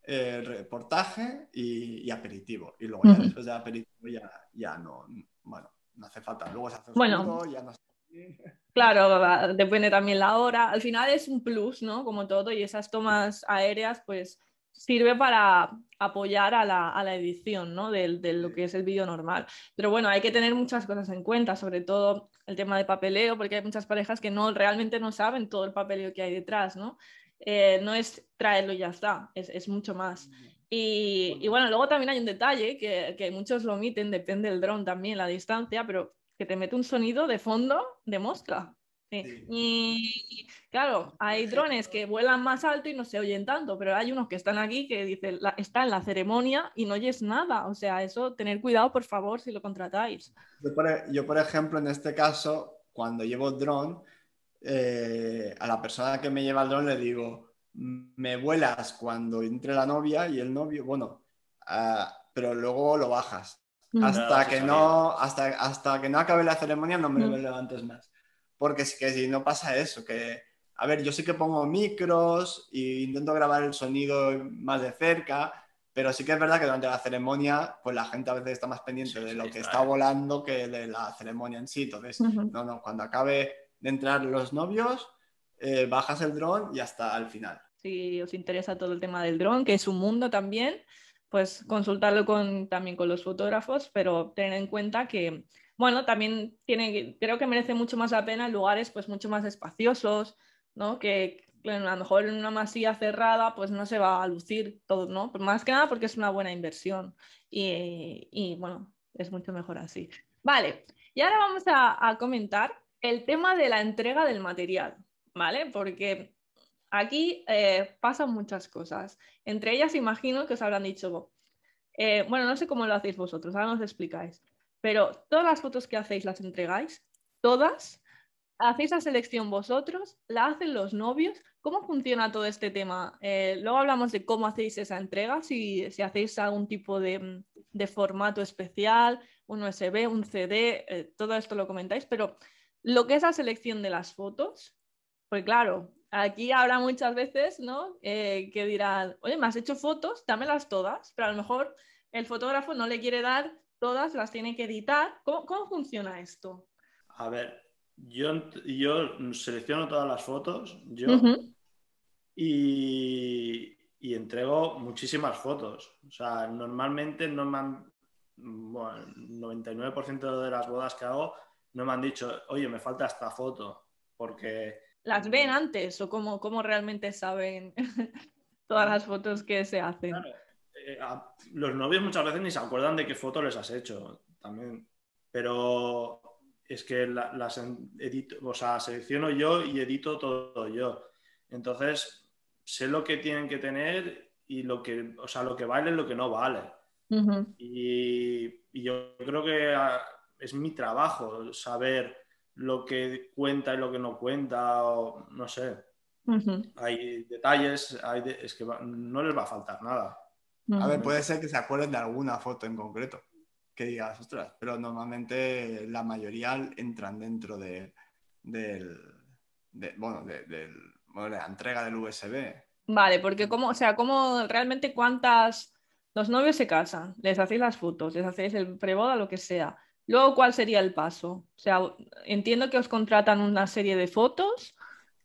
eh, reportaje y, aperitivo. Y luego ya después de aperitivo ya, ya no, bueno, no hace falta. Luego se hace bueno, ya no Claro, depende también la hora. Al final es un plus, ¿no? Como todo, y esas tomas aéreas, pues sirve para apoyar a la, a la edición ¿no? de, de, lo que es el vídeo normal. Pero bueno, hay que tener muchas cosas en cuenta, sobre todo el tema de papeleo, porque hay muchas parejas que no, realmente no saben todo el papeleo que hay detrás, ¿no? Eh, no es traerlo y ya está, es, es mucho más. Y, y, bueno, luego también hay un detalle que, que muchos lo omiten, depende del dron también, la distancia, pero que te mete un sonido de fondo de mosca. Y claro, hay drones que vuelan más alto y no se oyen tanto, pero hay unos que están aquí que dicen, está en la ceremonia y no oyes nada. O sea, eso, tener cuidado, por favor, si lo contratáis. Yo, por, e, ejemplo, en este caso, cuando llevo dron, eh, a la persona que me lleva el dron le digo, me vuelas cuando entre la novia y el novio, bueno, ah, pero luego lo bajas. Mm. Hasta, que no, hasta, hasta que no acabe la ceremonia no me lo levantes más porque es que si no pasa eso, que, a ver, yo sí que pongo micros e intento grabar el sonido más de cerca, pero sí que es verdad que durante la ceremonia, pues la gente a veces está más pendiente de lo que está volando que de la ceremonia en sí. Entonces, no, no, cuando acabe de entrar los novios, eh, bajas el dron y hasta el final. Si os interesa todo el tema del dron, que es un mundo también, pues consultarlo con, también con los fotógrafos, pero tener en cuenta que, bueno, también tiene, creo que merece mucho más la pena en lugares pues mucho más espaciosos, ¿no? Que, a lo mejor en una masía cerrada pues no se va a lucir todo, ¿no? más que nada porque es una buena inversión y, bueno, es mucho mejor así. Vale, y ahora vamos a, comentar el tema de la entrega del material, ¿vale? Porque aquí eh, pasan muchas cosas. Entre ellas, imagino que os habrán dicho, eh, bueno, no sé cómo lo hacéis vosotros, ahora nos explicáis, pero todas las fotos que hacéis las entregáis, todas, hacéis la selección vosotros, la hacen los novios. ¿Cómo funciona todo este tema? Eh, luego hablamos de cómo hacéis esa entrega, si, si hacéis algún tipo de, mm, de, formato especial, un USB, un CD, todo esto lo comentáis, pero lo que es la selección de las fotos, pues claro, aquí habrá muchas veces, ¿no? Eh, que dirán, oye, me has hecho fotos, dámelas todas, pero a lo mejor el fotógrafo no le quiere dar todas, las tiene que editar. ¿Cómo, cómo funciona esto? A ver, yo, yo selecciono todas las fotos, yo, y, entrego muchísimas fotos. O sea, normalmente no me han, bueno, el 99% de las bodas que hago no me han dicho, oye, me falta esta foto, porque... ¿Las ven antes o cómo, cómo realmente saben todas las fotos que se hacen? Eh, los novios muchas veces ni se acuerdan de qué foto les has hecho también, pero es que las edito, o sea, selecciono yo y edito todo yo. Entonces, sé lo que tienen que tener y lo que, o sea, lo que vale y lo que no vale. y, yo creo que ah, es mi trabajo saber lo que cuenta y lo que no cuenta, o no sé. Hay detalles, hay es que no les va a faltar nada. A ver, puede ser que se acuerden de alguna foto en concreto que digas, ostras, pero normalmente la mayoría entran dentro de, del, bueno, de, la entrega del USB. Vale, porque como, o sea, como realmente cuántas, los novios se casan, les hacéis las fotos, les hacéis el preboda, lo que sea. Luego, ¿cuál sería el paso? O sea, entiendo que os contratan una serie de fotos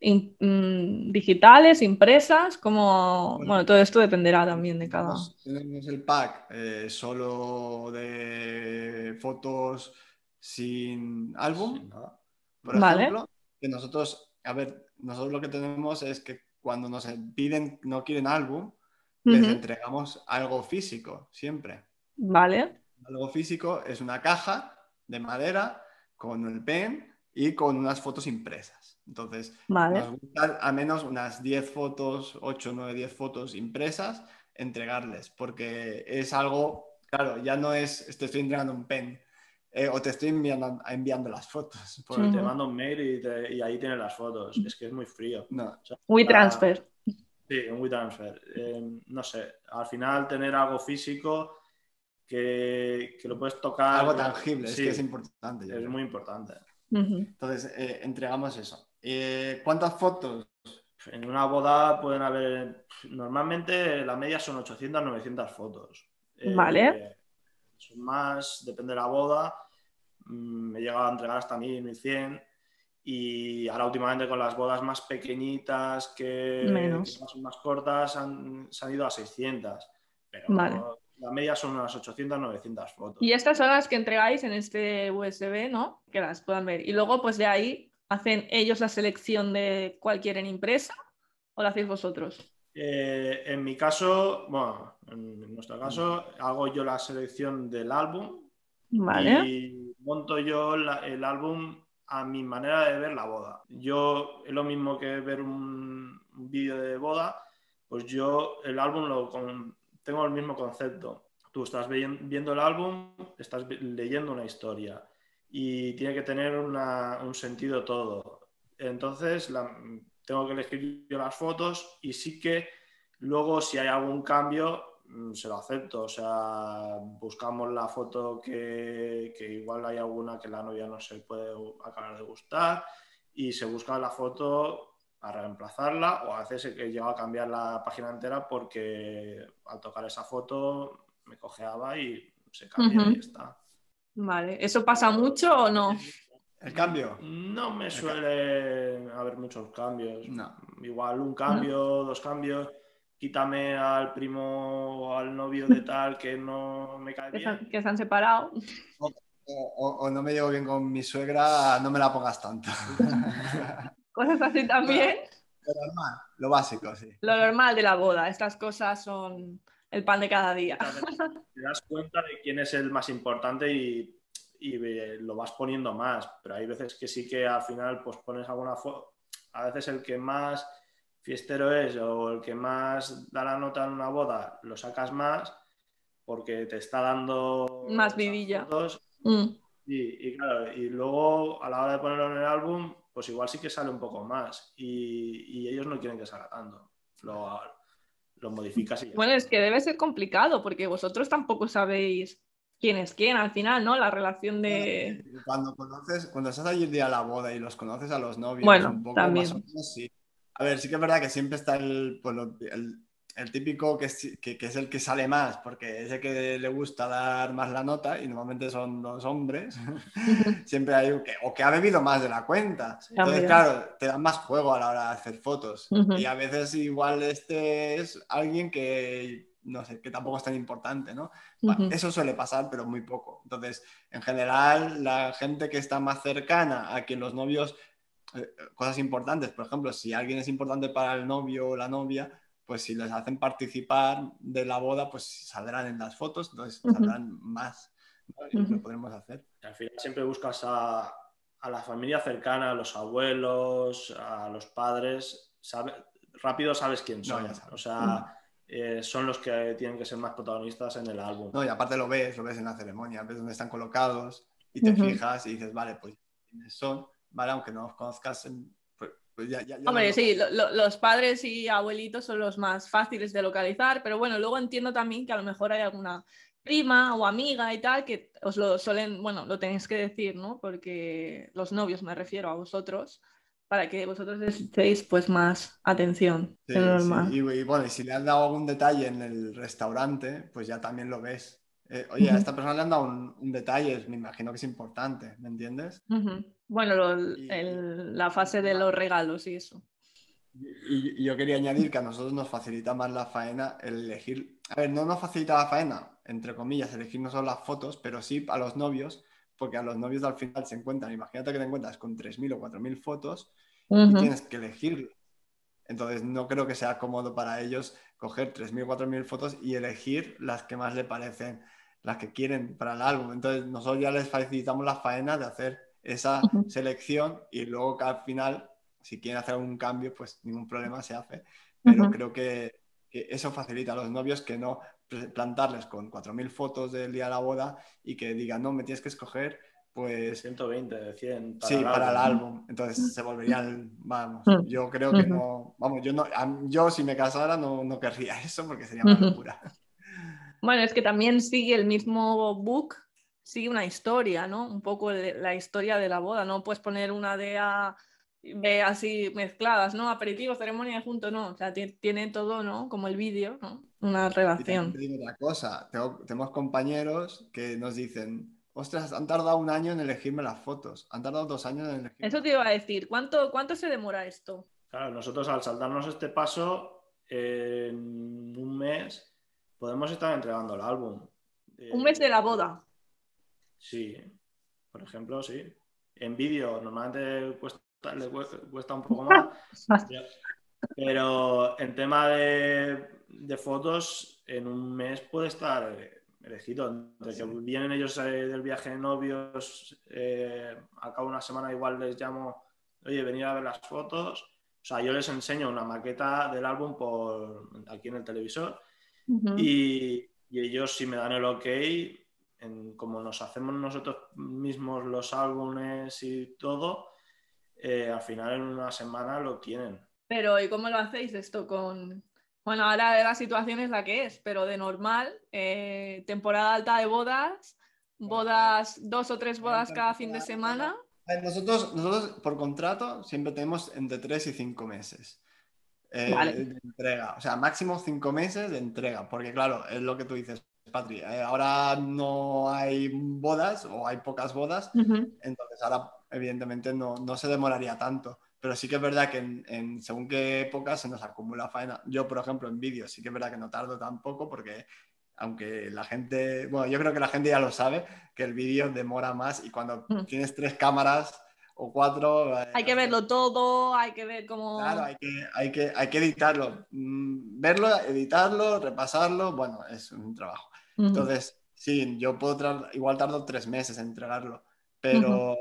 Mm, digitales, impresas, como, bueno, todo esto dependerá también de cada. Tenemos el pack eh, solo de fotos sin álbum, por ejemplo, que nosotros, a ver, nosotros lo que tenemos es que cuando nos piden, no quieren álbum, les entregamos algo físico, siempre. Vale. Algo físico es una caja de madera con el pen y con unas fotos impresas. Entonces, nos gusta al menos unas 10 fotos, 8, 9, 10 fotos impresas, entregarles, porque es algo, claro, ya no es, te estoy entregando un pen. Eh, o te estoy enviando, enviando las fotos. Porque te mando un mail y, ahí tienes las fotos. Es que es muy frío. No. WeTransfer. Sí, un WeTransfer. Eh, no sé, al final tener algo físico que, que lo puedes tocar. Algo tangible, es que es importante. Es muy importante. Entonces, eh, entregamos eso. Eh, ¿Cuántas fotos? En una boda pueden haber, normalmente la media son 800, 900 fotos. Eh, vale. son más, depende de la boda. Mm, me he llegado a entregar hasta 1000, 1100. Y ahora últimamente con las bodas más pequeñitas que, son más cortas han, se han ido a 600. Pero vale la media son unas 800, 900 fotos. Y estas son las que entregáis en este USB, ¿no? Que las puedan ver. Y luego, pues de ahí, ¿hacen ellos la selección de cuál quieren impresa o la hacéis vosotros? Eh, en mi caso, bueno, en nuestro caso, hago yo la selección del álbum. Vale. Y monto yo el álbum a mi manera de ver la boda. Yo, es lo mismo que ver un, un vídeo de boda, pues yo el álbum lo, con, tengo el mismo concepto. Tú estás viendo el álbum, estás leyendo una historia y tiene que tener un sentido todo. Entonces, tengo que elegir las fotos y sí que luego si hay algún cambio, mm, se lo acepto. O sea, buscamos la foto que, igual hay alguna que la novia no se puede acabar de gustar y se busca la foto para reemplazarla o a veces he llegado a cambiar la página entera porque al tocar esa foto me cojeaba y se cambia y ya está. Vale, ¿eso pasa mucho o no? ¿El cambio? No me suele haber muchos cambios. Igual un cambio, dos cambios. Quítame al primo o al novio de tal que no me cae bien. Que se han separado. O, no me llevo bien con mi suegra, no me la pongas tanto. Cosas así también. Lo normal, lo básico, sí. Lo normal de la boda. Estas cosas son el pan de cada día. Te das cuenta de quién es el más importante y, lo vas poniendo más, pero hay veces que sí que al final pues pones alguna foto, a veces el que más fiestero es o el que más da la nota en una boda, lo sacas más porque te está dando más vidilla. Mm. Y, claro, y luego a la hora de ponerlo en el álbum, pues igual sí que sale un poco más y, ellos no quieren que salga tanto. Lo, lo modificas y Bueno, es que debe ser complicado porque vosotros tampoco sabéis quién es quién al final, ¿no? La relación de... Cuando conoces, cuando estás allí el día de la boda y los conoces a los novios, bueno, un poco también. más o menos sí. A ver, sí que es verdad que siempre está el, pues, el, el típico que es, que, es, el que sale más, porque es el que le gusta dar más la nota, y normalmente son los hombres, siempre hay que, o que ha bebido más de la cuenta. Entonces, claro, te dan más juego a la hora de hacer fotos. Y a veces igual este es alguien que, no sé, que tampoco es tan importante, ¿no? Eso suele pasar, pero muy poco. Entonces, en general, la gente que está más cercana a que los novios, eh, cosas importantes, por ejemplo, si alguien es importante para el novio o la novia, pues si les hacen participar de la boda, pues saldrán en las fotos, entonces saldrán más. Y lo podremos hacer. Al final siempre buscas a, la familia cercana, a los abuelos, a los padres, rápido sabes quién son. o sea, eh, son los que tienen que ser más protagonistas en el álbum. No, y aparte lo ves, lo ves en la ceremonia, ves dónde están colocados y te fijas y dices, vale, pues quiénes son, ¿vale? Aunque no los conozcas en pues Hombre, sí, los padres y abuelitos son los más fáciles de localizar, pero bueno, luego entiendo también que a lo mejor hay alguna prima o amiga y tal que os lo suelen, bueno, lo tenéis que decir, ¿no? Porque los novios me refiero a vosotros, para que vosotros les pues más atención. Y, y, bueno, y si le han dado algún detalle en el restaurante, pues ya también lo ves. Eh, oye, a esta persona le han dado un, detalle, me imagino que es importante, ¿me entiendes? Bueno, la fase de los regalos y eso. Y, yo quería añadir que a nosotros nos facilita más la faena el elegir, a ver, no nos facilita la faena, entre comillas, elegir no solo las fotos, pero sí a los novios, porque a los novios al final se encuentran, imagínate que te encuentras con 3.000 o 4.000 fotos y tienes que elegir. Entonces no creo que sea cómodo para ellos coger 3.000 o 4.000 fotos y elegir las que más le parecen las que quieren para el álbum. Entonces, nosotros ya les facilitamos la faena de hacer esa selección y luego que al final, si quieren hacer algún cambio, pues ningún problema se hace. Pero creo que, eso facilita a los novios que no plantarles con 4.000 fotos del día de la boda y que digan, no, me tienes que escoger pues 120, 100 para sí, el para el álbum. Entonces se volverían, vamos, yo creo que no, vamos, yo no, yo si me casara no, no querría eso porque sería una locura. Bueno, es que también sigue el mismo book, sigue una historia, ¿no? Un poco la historia de la boda, no puedes poner una de A, B así mezcladas, ¿no? Aperitivo, ceremonia junto, no, o sea, tiene todo, ¿no? Como el vídeo, ¿no? Una relación. Y otra cosa, tenemos compañeros que nos dicen, ostras, han tardado un año en elegirme las fotos, han tardado dos años en elegirme. Eso te iba a decir, ¿cuánto, cuánto se demora esto? Claro, nosotros al saltarnos este paso, en un mes podemos estar entregando el álbum. Un mes de la boda. Sí, por ejemplo, sí. En vídeo normalmente cuesta, le cuesta un poco más. pero en tema de, fotos, en un mes puede estar elegido. Entre que vienen ellos eh, del viaje de novios, eh, a cabo de una semana igual les llamo, oye, venir a ver las fotos. O sea, yo les enseño una maqueta del álbum por aquí en el televisor y, ellos si me dan el ok, en, como nos hacemos nosotros mismos los álbumes y todo, eh, al final en una semana lo tienen. Pero ¿y cómo lo hacéis esto con... Bueno, ahora la situación es la que es, pero de normal, eh, temporada alta de bodas, bodas, dos o tres bodas cada fin de semana. Nosotros, nosotros por contrato siempre tenemos entre 3 y 5 meses eh, de entrega. O sea, máximo 5 meses de entrega. Porque claro, es lo que tú dices, Patri. Eh, ahora no hay bodas o hay pocas bodas. Entonces ahora evidentemente no, no, se demoraría tanto. Pero sí que es verdad que en, según qué época se nos acumula faena. Yo, por ejemplo, en vídeo sí que es verdad que no tardo tampoco porque aunque la gente, bueno, yo creo que la gente ya lo sabe, que el vídeo demora más y cuando tienes tres cámaras o cuatro... Eh, hay que verlo todo, hay que ver cómo... Claro, hay que, hay que, hay que editarlo. Mm, verlo, editarlo, repasarlo, bueno, es un trabajo. Entonces, sí, yo puedo, igual tardo tres meses en entregarlo, pero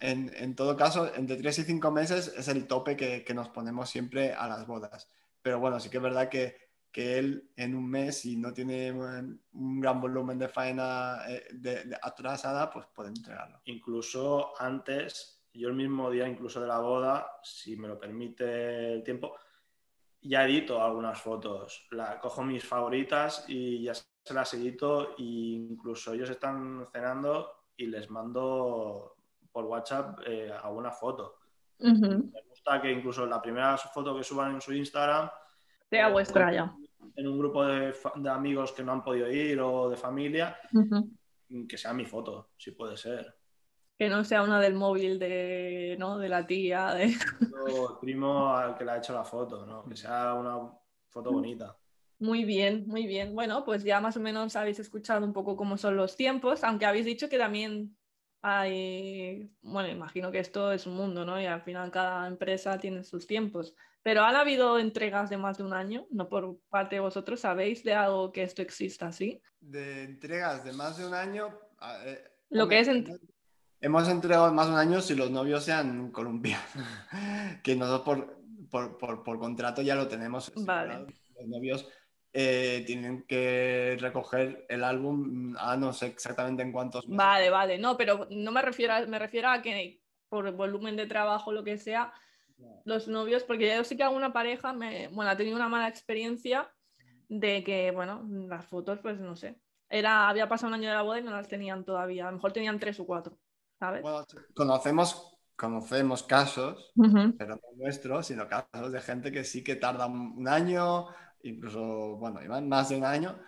en, en, todo caso, entre tres y cinco meses es el tope que, que nos ponemos siempre a las bodas. Pero bueno, sí que es verdad que que él en un mes, si no tiene un gran volumen de faena eh, de, atrasada, pues puede entregarlo. Incluso antes, yo el mismo día, incluso de la boda, si me lo permite el tiempo, ya edito algunas fotos. La, cojo mis favoritas y ya se las edito e incluso ellos están cenando y les mando por WhatsApp eh, alguna foto. Me gusta que incluso la primera foto que suban en su Instagram sea vuestra ya. En un grupo de, amigos que no han podido ir o de familia, que sea mi foto, si puede ser. Que no sea una del móvil de, ¿no? de la tía. De... El primo al que le ha hecho la foto, ¿no? que sea una foto bonita. Muy bien, muy bien. Bueno, pues ya más o menos habéis escuchado un poco cómo son los tiempos, aunque habéis dicho que también hay, bueno, imagino que esto es un mundo, ¿no? Y al final cada empresa tiene sus tiempos. Pero ¿han habido entregas de más de un año? ¿No por parte de vosotros? ¿Sabéis de algo que esto exista así? De entregas de más de un año... Eh, Lo que es... Hemos entregado más de un año si los novios sean colombianos, que nosotros por, por, por, contrato ya lo tenemos. Vale. Los novios eh, tienen que recoger el álbum a no sé exactamente en cuántos meses. Vale, vale, no, pero no me refiero me refiero a que por volumen de trabajo, lo que sea, los novios, porque yo sí que hago una pareja, me, bueno, ha tenido una mala experiencia de que, bueno, las fotos, pues no sé, era, había pasado un año de la boda y no las tenían todavía, a lo mejor tenían tres o cuatro, ¿sabes? conocemos, conocemos casos, pero no nuestros, sino casos de gente que sí que tarda un año, incluso, bueno, más de un año,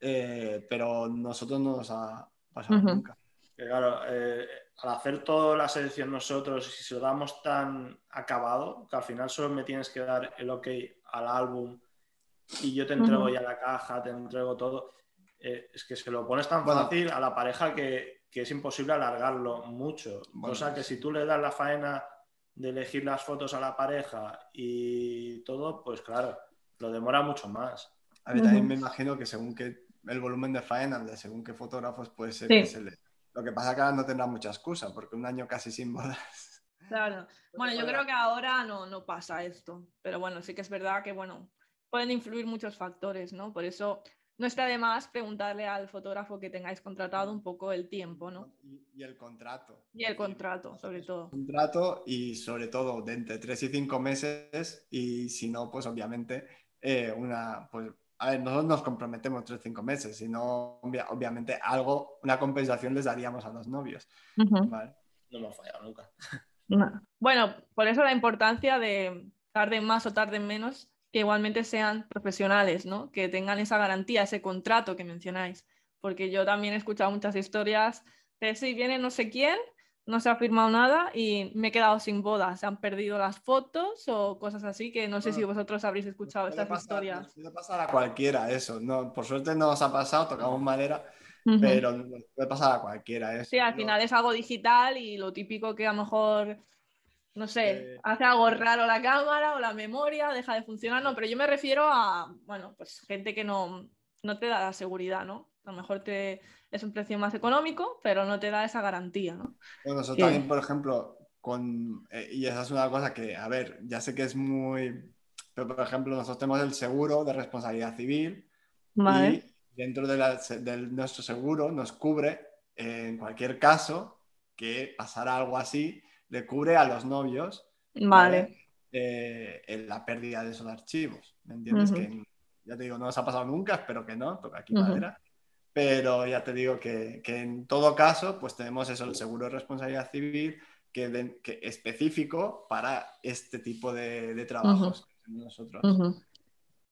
eh, pero nosotros no nos ha pasado nunca. claro, eh, al hacer toda la selección nosotros, si se lo damos tan acabado, que al final solo me tienes que dar el ok al álbum y yo te entrego ya la caja, te entrego todo, eh, es que se lo pones tan fácil a la pareja que, es imposible alargarlo mucho. o sea que si tú le das la faena de elegir las fotos a la pareja y todo, pues claro, lo demora mucho más. A mí también me imagino que según que el volumen de faena de según qué fotógrafos puede ser que se le lo que pasa es que ahora no tendrá mucha excusa, porque un año casi sin bodas. Claro. Bueno, yo creo que ahora no, no pasa esto, pero bueno, sí que es verdad que, bueno, pueden influir muchos factores, ¿no? Por eso no está de más preguntarle al fotógrafo que tengáis contratado un poco el tiempo, ¿no? Y, el contrato. Y el contrato, sobre todo. Contrato y sobre todo de entre tres y cinco meses y si no, pues obviamente eh, una, pues a ver, nosotros nos comprometemos tres cinco meses, sino obviamente algo, una compensación les daríamos a los novios. No me ha fallado nunca. Bueno, por eso la importancia de tarden más o tarden menos, que igualmente sean profesionales, ¿no? Que tengan esa garantía, ese contrato que mencionáis. Porque yo también he escuchado muchas historias de si viene no sé quién no se ha firmado nada y me he quedado sin boda. Se han perdido las fotos o cosas así que no sé si vosotros habréis escuchado estas historias. Puede pasar a cualquiera eso. No, por suerte no nos ha pasado, tocamos madera, pero puede pasar a cualquiera eso. Sí, al final es algo digital y lo típico que a lo mejor, no sé, eh, hace algo raro la cámara o la memoria, deja de funcionar. No, pero yo me refiero a, bueno, pues gente que no, no te da la seguridad, ¿no? A lo mejor te, es un precio más económico, pero no te da esa garantía, ¿no? Bueno, nosotros también, por ejemplo, con, eh, y esa es una cosa que, a ver, ya sé que es muy, pero por ejemplo, nosotros tenemos el seguro de responsabilidad civil y dentro de, nuestro seguro nos cubre en cualquier caso que pasara algo así, le cubre a los novios vale. Eh, en la pérdida de esos archivos. ¿Me entiendes? Que ya te digo, no nos ha pasado nunca, espero que no, toca aquí madera. Pero ya te digo que, que, en todo caso, pues tenemos eso, el seguro de responsabilidad civil, que, que específico para este tipo de, de trabajos nosotros.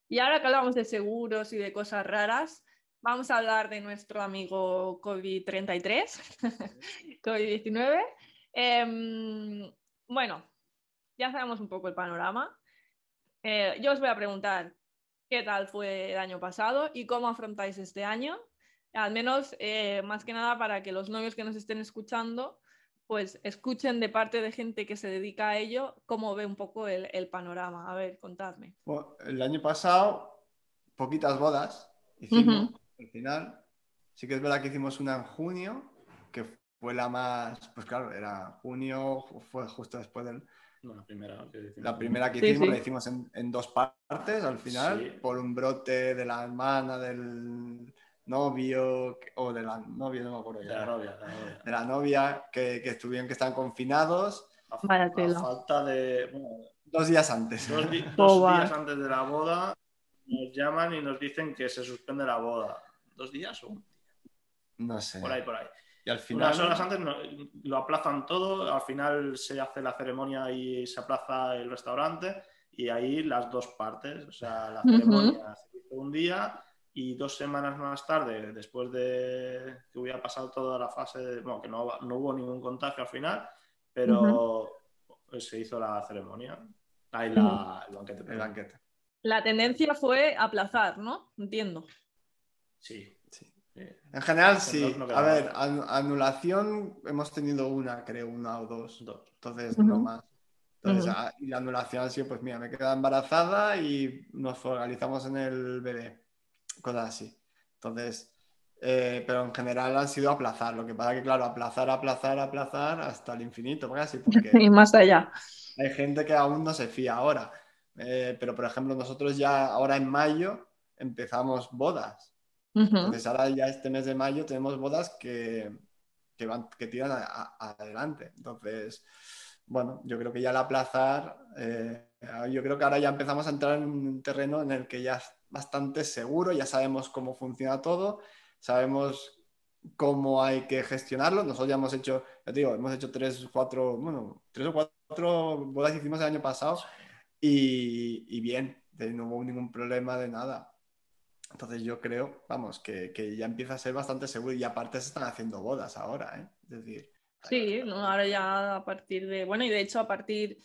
Y ahora que hablamos de seguros y de cosas raras, vamos a hablar de nuestro amigo COVID-33, COVID-19. Em, bueno, ya sabemos un poco el panorama. Eh, yo os voy a preguntar qué tal fue el año pasado y cómo afrontáis este año. Al menos, eh, más que nada, para que los novios que nos estén escuchando, pues escuchen de parte de gente que se dedica a ello cómo ve un poco el, panorama. A ver, contadme. el año pasado, poquitas bodas hicimos al final. Sí que es verdad que hicimos una en junio, que fue la más, pues claro, era junio, fue justo después del... la primera que hicimos, la, primera que hicimos la hicimos en, dos partes al final, por un brote de la hermana del novio, o de la novia, no me acuerdo ya. De la novia, de la novia, que, que, estuvieron, que están confinados. A, falta de... dos días antes. Dos, días antes de la boda nos llaman y nos dicen que se suspende la boda. ¿Dos días o un día? No sé. Por ahí, por ahí. Y al final... Unas horas antes lo aplazan todo, al final se hace la ceremonia y se aplaza el restaurante y ahí las dos partes, o sea, la ceremonia se hizo un día y dos semanas más tarde, después de que hubiera pasado toda la fase, de, bueno, que no, no, hubo ningún contagio al final, pero se hizo la ceremonia, ahí la, el banquete. El banquete. La tendencia fue aplazar, ¿no? Entiendo. Sí. En general, sí. a ver, anulación hemos tenido una, creo, una o dos. dos. Entonces, no más. Entonces, y la anulación ha sido, pues mira, me quedo embarazada y nos focalizamos en el bebé. Cosas así. Entonces, eh, pero en general han sido aplazar. Lo que pasa que, claro, aplazar, aplazar, aplazar hasta el infinito. Porque y más allá. Hay gente que aún no se fía ahora. Eh, pero, por ejemplo, nosotros ya ahora en mayo empezamos bodas. Entonces ahora ya este mes de mayo tenemos bodas que, que, van, que tiran adelante. Entonces, bueno, yo creo que ya al aplazar, eh, yo creo que ahora ya empezamos a entrar en un terreno en el que ya bastante seguro, ya sabemos cómo funciona todo, sabemos cómo hay que gestionarlo. Nosotros ya hemos hecho, ya te digo, hemos hecho tres, cuatro, bueno, tres o cuatro bodas que hicimos el año pasado y, y bien, no hubo ningún problema de nada. Entonces yo creo, vamos, que, ya empieza a ser bastante seguro y aparte se están haciendo bodas ahora, ¿eh? Es decir... Sí, ahora ya a partir de, bueno, y de hecho a partir,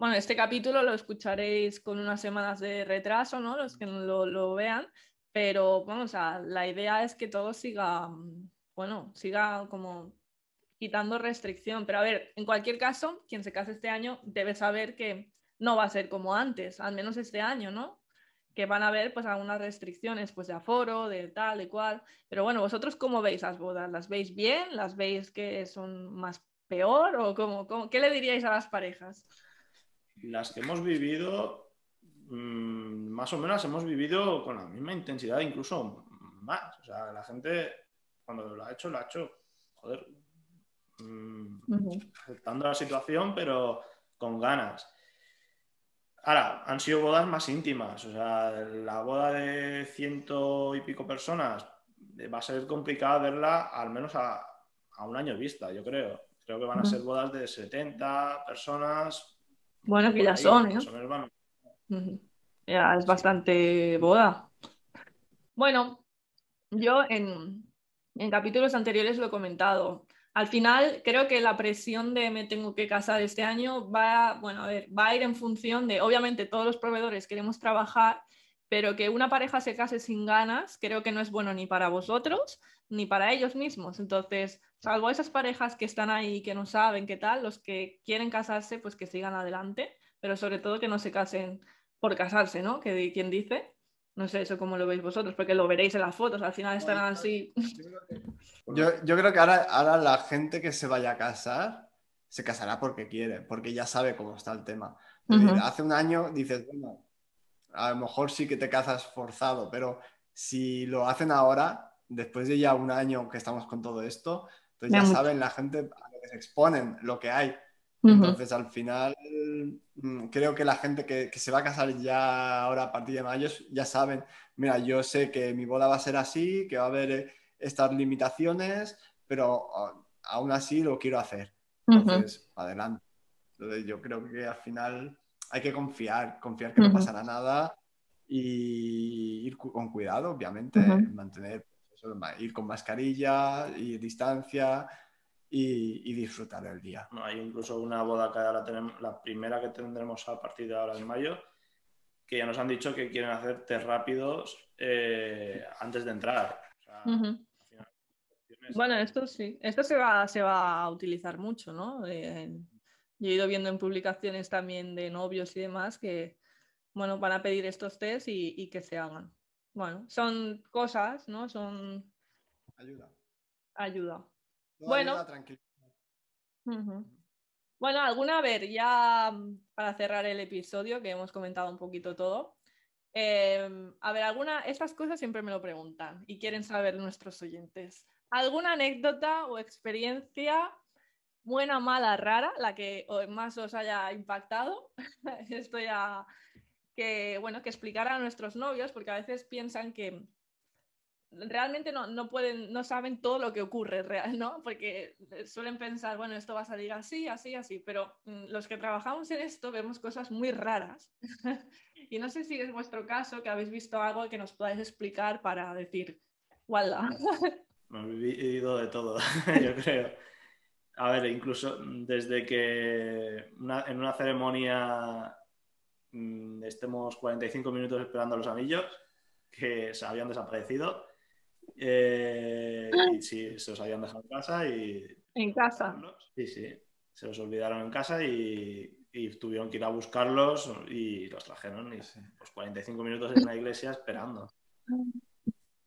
bueno, este capítulo lo escucharéis con unas semanas de retraso, ¿no? Los que lo, lo vean, pero vamos, a la idea es que todo siga, bueno, siga como quitando restricción, pero a ver, en cualquier caso, quien se case este año debe saber que no va a ser como antes, al menos este año, ¿no? que van a haber pues algunas restricciones pues de aforo, de tal, de cual. Pero bueno, ¿vosotros cómo veis las bodas? ¿Las veis bien? ¿Las veis que son más peor? ¿O cómo, qué le diríais a las parejas? Las que hemos vivido, mm, más o menos hemos vivido con la misma intensidad, incluso más. O sea, la gente cuando lo ha hecho, lo ha hecho, joder, mm, aceptando la situación, pero con ganas. Ahora, han sido bodas más íntimas. O sea, la boda de ciento y pico personas eh, va a ser complicado verla al menos a, un año vista, yo creo. Creo que van a ser bodas de 70 personas. Bueno, que ya son, ¿eh? Ya es bastante boda. Bueno, yo en, en capítulos anteriores lo he comentado al final creo que la presión de me tengo que casar este año va, bueno, a ver, va a ir en función de, obviamente todos los proveedores queremos trabajar, pero que una pareja se case sin ganas creo que no es bueno ni para vosotros ni para ellos mismos. Entonces, salvo esas parejas que están ahí que no saben qué tal, los que quieren casarse, pues que sigan adelante, pero sobre todo que no se casen por casarse, ¿no? Que quien dice. No sé eso cómo lo veis vosotros, porque lo veréis en las fotos, al final estarán así. Yo, creo que ahora, ahora la gente que se vaya a casar se casará porque quiere, porque ya sabe cómo está el tema. Hace un año dices, bueno, a lo mejor sí que te casas forzado, pero si lo hacen ahora, después de ya un año que estamos con todo esto, entonces ya saben la gente a lo que se exponen, lo que hay. Entonces, al final, mm, creo que la gente que, se va a casar ya ahora a partir de mayo ya saben, mira, yo sé que mi boda va a ser así, que va a haber eh, estas limitaciones, pero ah, aún así lo quiero hacer. Entonces, adelante. Entonces, yo creo que al final hay que confiar, confiar que no pasará nada y ir con cuidado, obviamente, mantener, ir con mascarilla y distancia y, disfrutar del día. hay incluso una boda que ahora tenemos, la primera que tendremos a partir de ahora en mayo, que ya nos han dicho que quieren hacer test rápidos eh, antes de entrar. Bueno, esto sí, esto se va, se va a utilizar mucho, ¿no? Eh, yo he ido viendo en publicaciones también de novios y demás que, bueno, van a pedir estos test y, que se hagan. Bueno, son cosas, ¿no? Son... Ayuda. Ayuda. bueno. Bueno, alguna vez, ya para cerrar el episodio, que hemos comentado un poquito todo. Em, a ver, alguna, estas cosas siempre me lo preguntan y quieren saber nuestros oyentes. ¿Alguna anécdota o experiencia buena, mala, rara, la que más os haya impactado? Esto ya bueno, que explicar a nuestros novios, porque a veces piensan que realmente no, pueden, no saben todo lo que ocurre, real, ¿no? Porque suelen pensar, bueno, esto va a salir así, así, así, pero mm, los que trabajamos en esto vemos cosas muy raras. y no sé si es vuestro caso, que habéis visto algo que nos podáis explicar para decir, ¡wala! He vivido de todo, yo creo. A ver, incluso desde que en una ceremonia mm, estemos 45 minutos esperando los anillos, que se habían desaparecido, eh, y sí, se los habían dejado en casa y... En casa. Sí, sí, se los olvidaron en casa y, tuvieron que ir a buscarlos y los trajeron. Y pues 45 minutos en la iglesia esperando.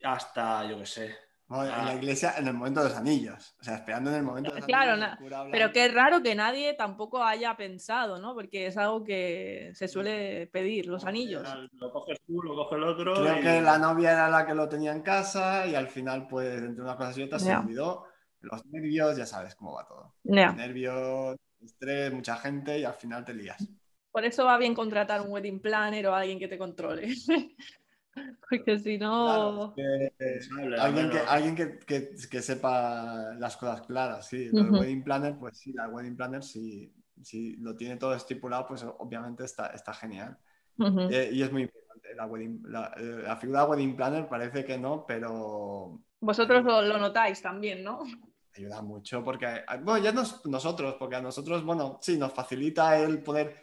Hasta, yo qué sé, en la ah. iglesia en el momento de los anillos, o sea, esperando en el momento de los claro, anillos. Claro, pero qué raro que nadie tampoco haya pensado, ¿no? Porque es algo que se suele pedir, los anillos. Lo coges tú, lo coge el otro. Creo que la novia era la que lo tenía en casa y al final, pues, entre una cosa y otra se olvidó. Los nervios, ya sabes cómo va todo. Nervios, estrés, mucha gente y al final te lías. Por eso va bien contratar un wedding planner o alguien que te controle. Porque si no. alguien, que, alguien que, sepa las cosas claras, sí. El wedding planner, pues sí, la wedding planner, si, si lo tiene todo estipulado, pues obviamente está, está genial. Eh, y es muy importante. La, wedding, eh, la, figura de wedding planner parece que no, pero. Vosotros lo, notáis también, ¿no? Ayuda mucho porque. Bueno, ya nosotros, porque a nosotros, bueno, sí, nos facilita el poder,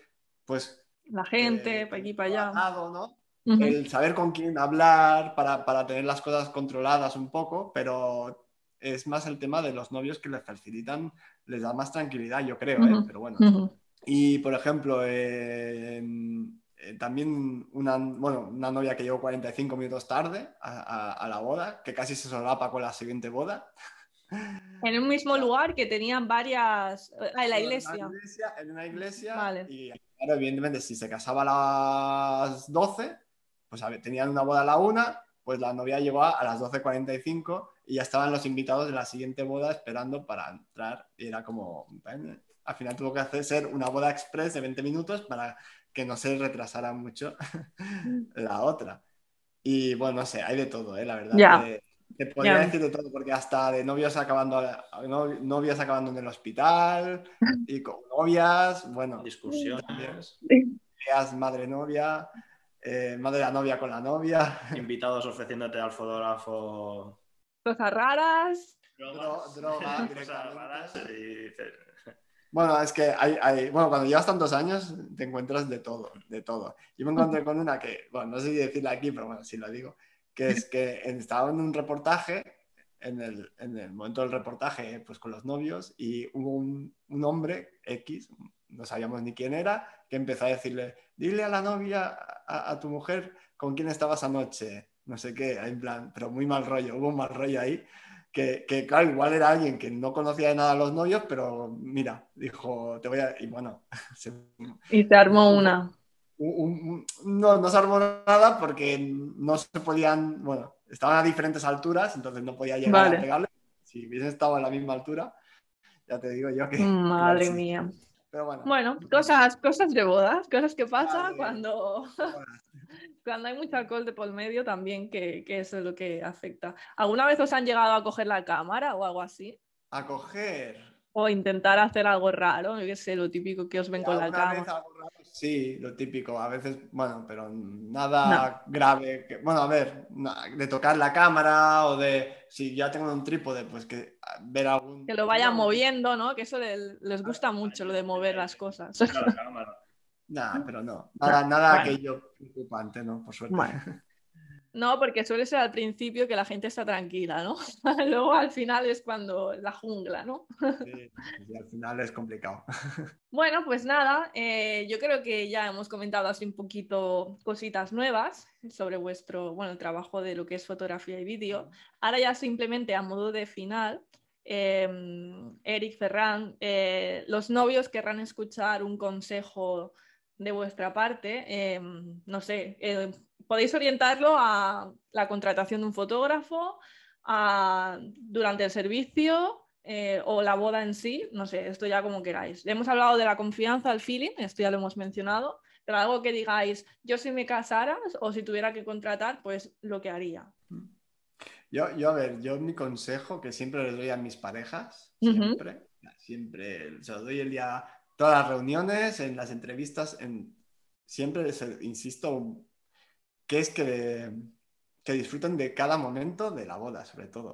pues. La gente, eh, para aquí, para allá. ¿no? El saber con quién hablar para, tener las cosas controladas un poco, pero es más el tema de los novios que les facilitan, les da más tranquilidad, yo creo, ¿eh? pero bueno. Y por ejemplo, eh, también una, bueno, una novia que llegó 45 minutos tarde a, la boda, que casi se solapa con la siguiente boda. En un mismo lugar que tenían varias. Ah, en la iglesia. En una iglesia. Vale. Y claro, evidentemente, si se casaba a las 12, pues tenían una boda a la una, pues la novia llegó a, las 12.45 y ya estaban los invitados de la siguiente boda esperando para entrar. Y era como, al final tuvo que hacer ser una boda express de 20 minutos para que no se retrasara mucho la otra. Y bueno, no sé, hay de todo, ¿eh? la verdad. Te podría decir de todo, porque hasta de novios acabando, novias acabando en el hospital y con novias, bueno. Discusiones. Madre novia. Eh, madre de la novia con la novia. Invitados ofreciéndote al fotógrafo. Cosas raras. Drogas. Bueno, es que hay, bueno, cuando llevas tantos años te encuentras de todo, de todo. Yo me encontré con una que, bueno, no sé si decirla aquí, pero bueno, sí lo digo, que es que estaba en un reportaje, en el, en el momento del reportaje, pues con los novios, y hubo un, un hombre X, no sabíamos ni quién era, que empezó a decirle, dile a la novia, a, tu mujer, con quién estabas anoche, no sé qué, en plan, pero muy mal rollo, hubo un mal rollo ahí, que, que claro, igual era alguien que no conocía de nada a los novios, pero mira, dijo, te voy a... Y bueno... y te armó una. no, no se armó nada porque no se podían, bueno, estaban a diferentes alturas, entonces no podía llegar a pegarle. Si hubiese estado a la misma altura, ya te digo yo que... Madre mía bueno. cosas, cosas de bodas, cosas que pasan cuando, cuando hay mucho alcohol de por medio también, que, eso es lo que afecta. ¿Alguna vez os han llegado a coger la cámara o algo así? A coger. O intentar hacer algo raro, yo qué sé, lo típico que os ven con la ¿Alguna cama. vez algo raro? Sí, lo típico. A veces, bueno, pero nada grave. que- bueno, a ver, de tocar la cámara o de si ya tengo un trípode, pues que ver algún. Que lo vayan no, moviendo, ¿no? Que eso le- les gusta mucho, lo de mover las cosas. Mira la cámara. Nah, pero no. Nada, nada Bueno. aquello preocupante, ¿no? Por suerte. Bueno. No, porque suele ser al principio que la gente está tranquila, ¿no? Luego al final es cuando la jungla, ¿no? Sí, al final es complicado. Bueno, pues nada, eh, yo creo que ya hemos comentado así un poquito cositas nuevas sobre vuestro, bueno, el trabajo de lo que es fotografía y vídeo. Ahora ya simplemente a modo de final, eh, Eric Ferran, eh, los novios querrán escuchar un consejo de vuestra parte, eh, no sé, eh, podéis orientarlo a la contratación de un fotógrafo, a- durante el servicio eh, o la boda en sí, no sé, esto ya como queráis. Hemos hablado de la confianza, el feeling, esto ya lo hemos mencionado, pero algo que digáis, yo si me casara o si tuviera que contratar, pues lo que haría. Yo, yo, a ver, yo mi consejo que siempre les doy a mis parejas, siempre, siempre se lo doy el día, todas las reuniones, en las entrevistas, en, siempre les insisto que es que, que disfruten de cada momento de la boda, sobre todo,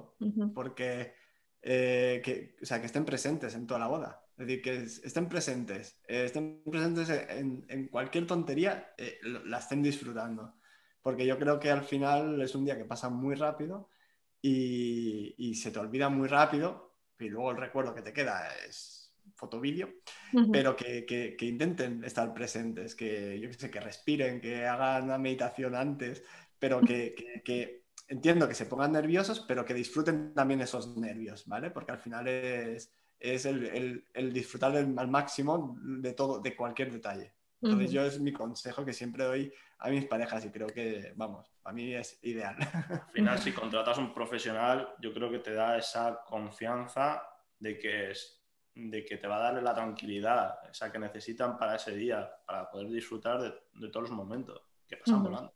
porque eh, que, o sea, que estén presentes en toda la boda. Es decir, que es- estén presentes, eh, estén presentes en, en cualquier tontería, eh, la estén disfrutando. Porque yo creo que al final es un día que pasa muy rápido y, y se te olvida muy rápido y luego el recuerdo que te queda es fotovídeo, ujú. pero que, que- que intenten estar presentes, que yo qué sé, que respiren, que hagan una meditación antes, pero que, que- que entiendo que se pongan nerviosos, pero que disfruten también esos nervios, ¿vale? Porque al final es, es el, el- el disfrutar del- al máximo de todo, de cualquier detalle. Entonces yo es mi consejo que siempre doy a mis parejas y creo que, vamos, a mí es ideal. Al final, si contratas a un profesional, yo creo que te da esa confianza de que, es, de que te va a darle la tranquilidad, esa que necesitan para ese día, para poder disfrutar de, de todos los momentos que pasan volando.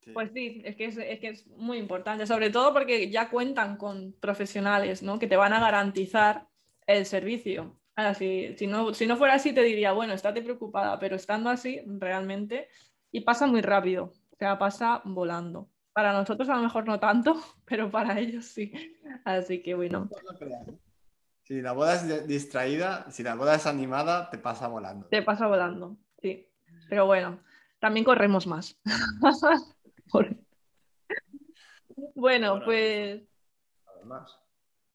Sí. Pues sí, es que es, es que es muy importante, sobre todo porque ya cuentan con profesionales, ¿no? Que te van a garantizar el servicio. Ahora, si, si no, si no fuera así, te diría, bueno, estate preocupada, pero estando así, realmente, y pasa muy rápido, o sea, pasa volando. Para nosotros a lo mejor no tanto, pero para ellos sí. Así que bueno. Si la boda es distraída, si la boda es animada, te pasa volando. te pasa volando, sí. Pero bueno, también corremos más. Por- Bueno, pues... Además,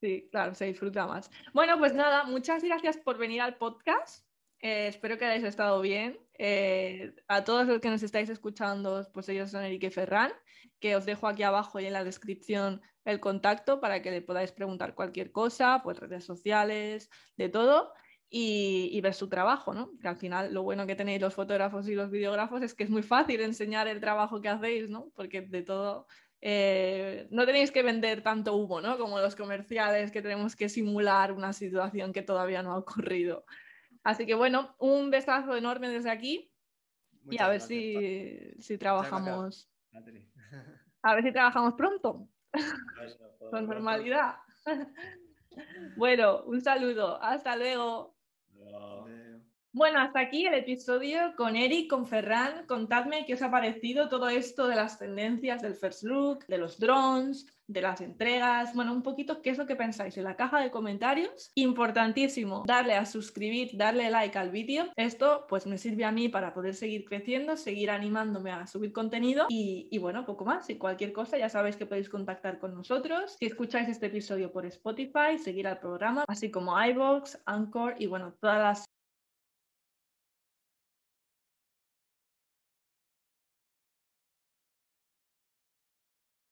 Sí, claro, se disfruta más. Bueno, pues nada, muchas gracias por venir al podcast. Eh, espero que hayáis estado bien. Eh, a todos los que nos estáis escuchando, pues ellos son y Ferran, que os dejo aquí abajo y en la descripción el contacto para que le podáis preguntar cualquier cosa, pues redes sociales, de todo, y, y ver su trabajo, ¿no? Que al final lo bueno que tenéis los fotógrafos y los videógrafos es que es muy fácil enseñar el trabajo que hacéis, ¿no? Porque de todo eh, no tenéis que vender tanto humo, ¿no? Como los comerciales, que tenemos que simular una situación que todavía no ha ocurrido. Así que bueno, un besazo enorme desde aquí y a ver gracias, si, si trabajamos, a ver si trabajamos pronto, con normalidad. Bueno, un saludo, hasta luego. Bueno, hasta aquí el episodio con Eric, con Ferran. Contadme qué os ha parecido todo esto de las tendencias del first look, de los drones, de las entregas. Bueno, un poquito qué es lo que pensáis en la caja de comentarios. Importantísimo, darle a suscribir, darle like al vídeo. Esto pues me sirve a mí para poder seguir creciendo, seguir animándome a subir contenido y, bueno, poco más. Y cualquier cosa ya sabéis que podéis contactar con nosotros. Si escucháis este episodio por Spotify, seguir al programa, así como iVoox, Anchor y bueno, todas las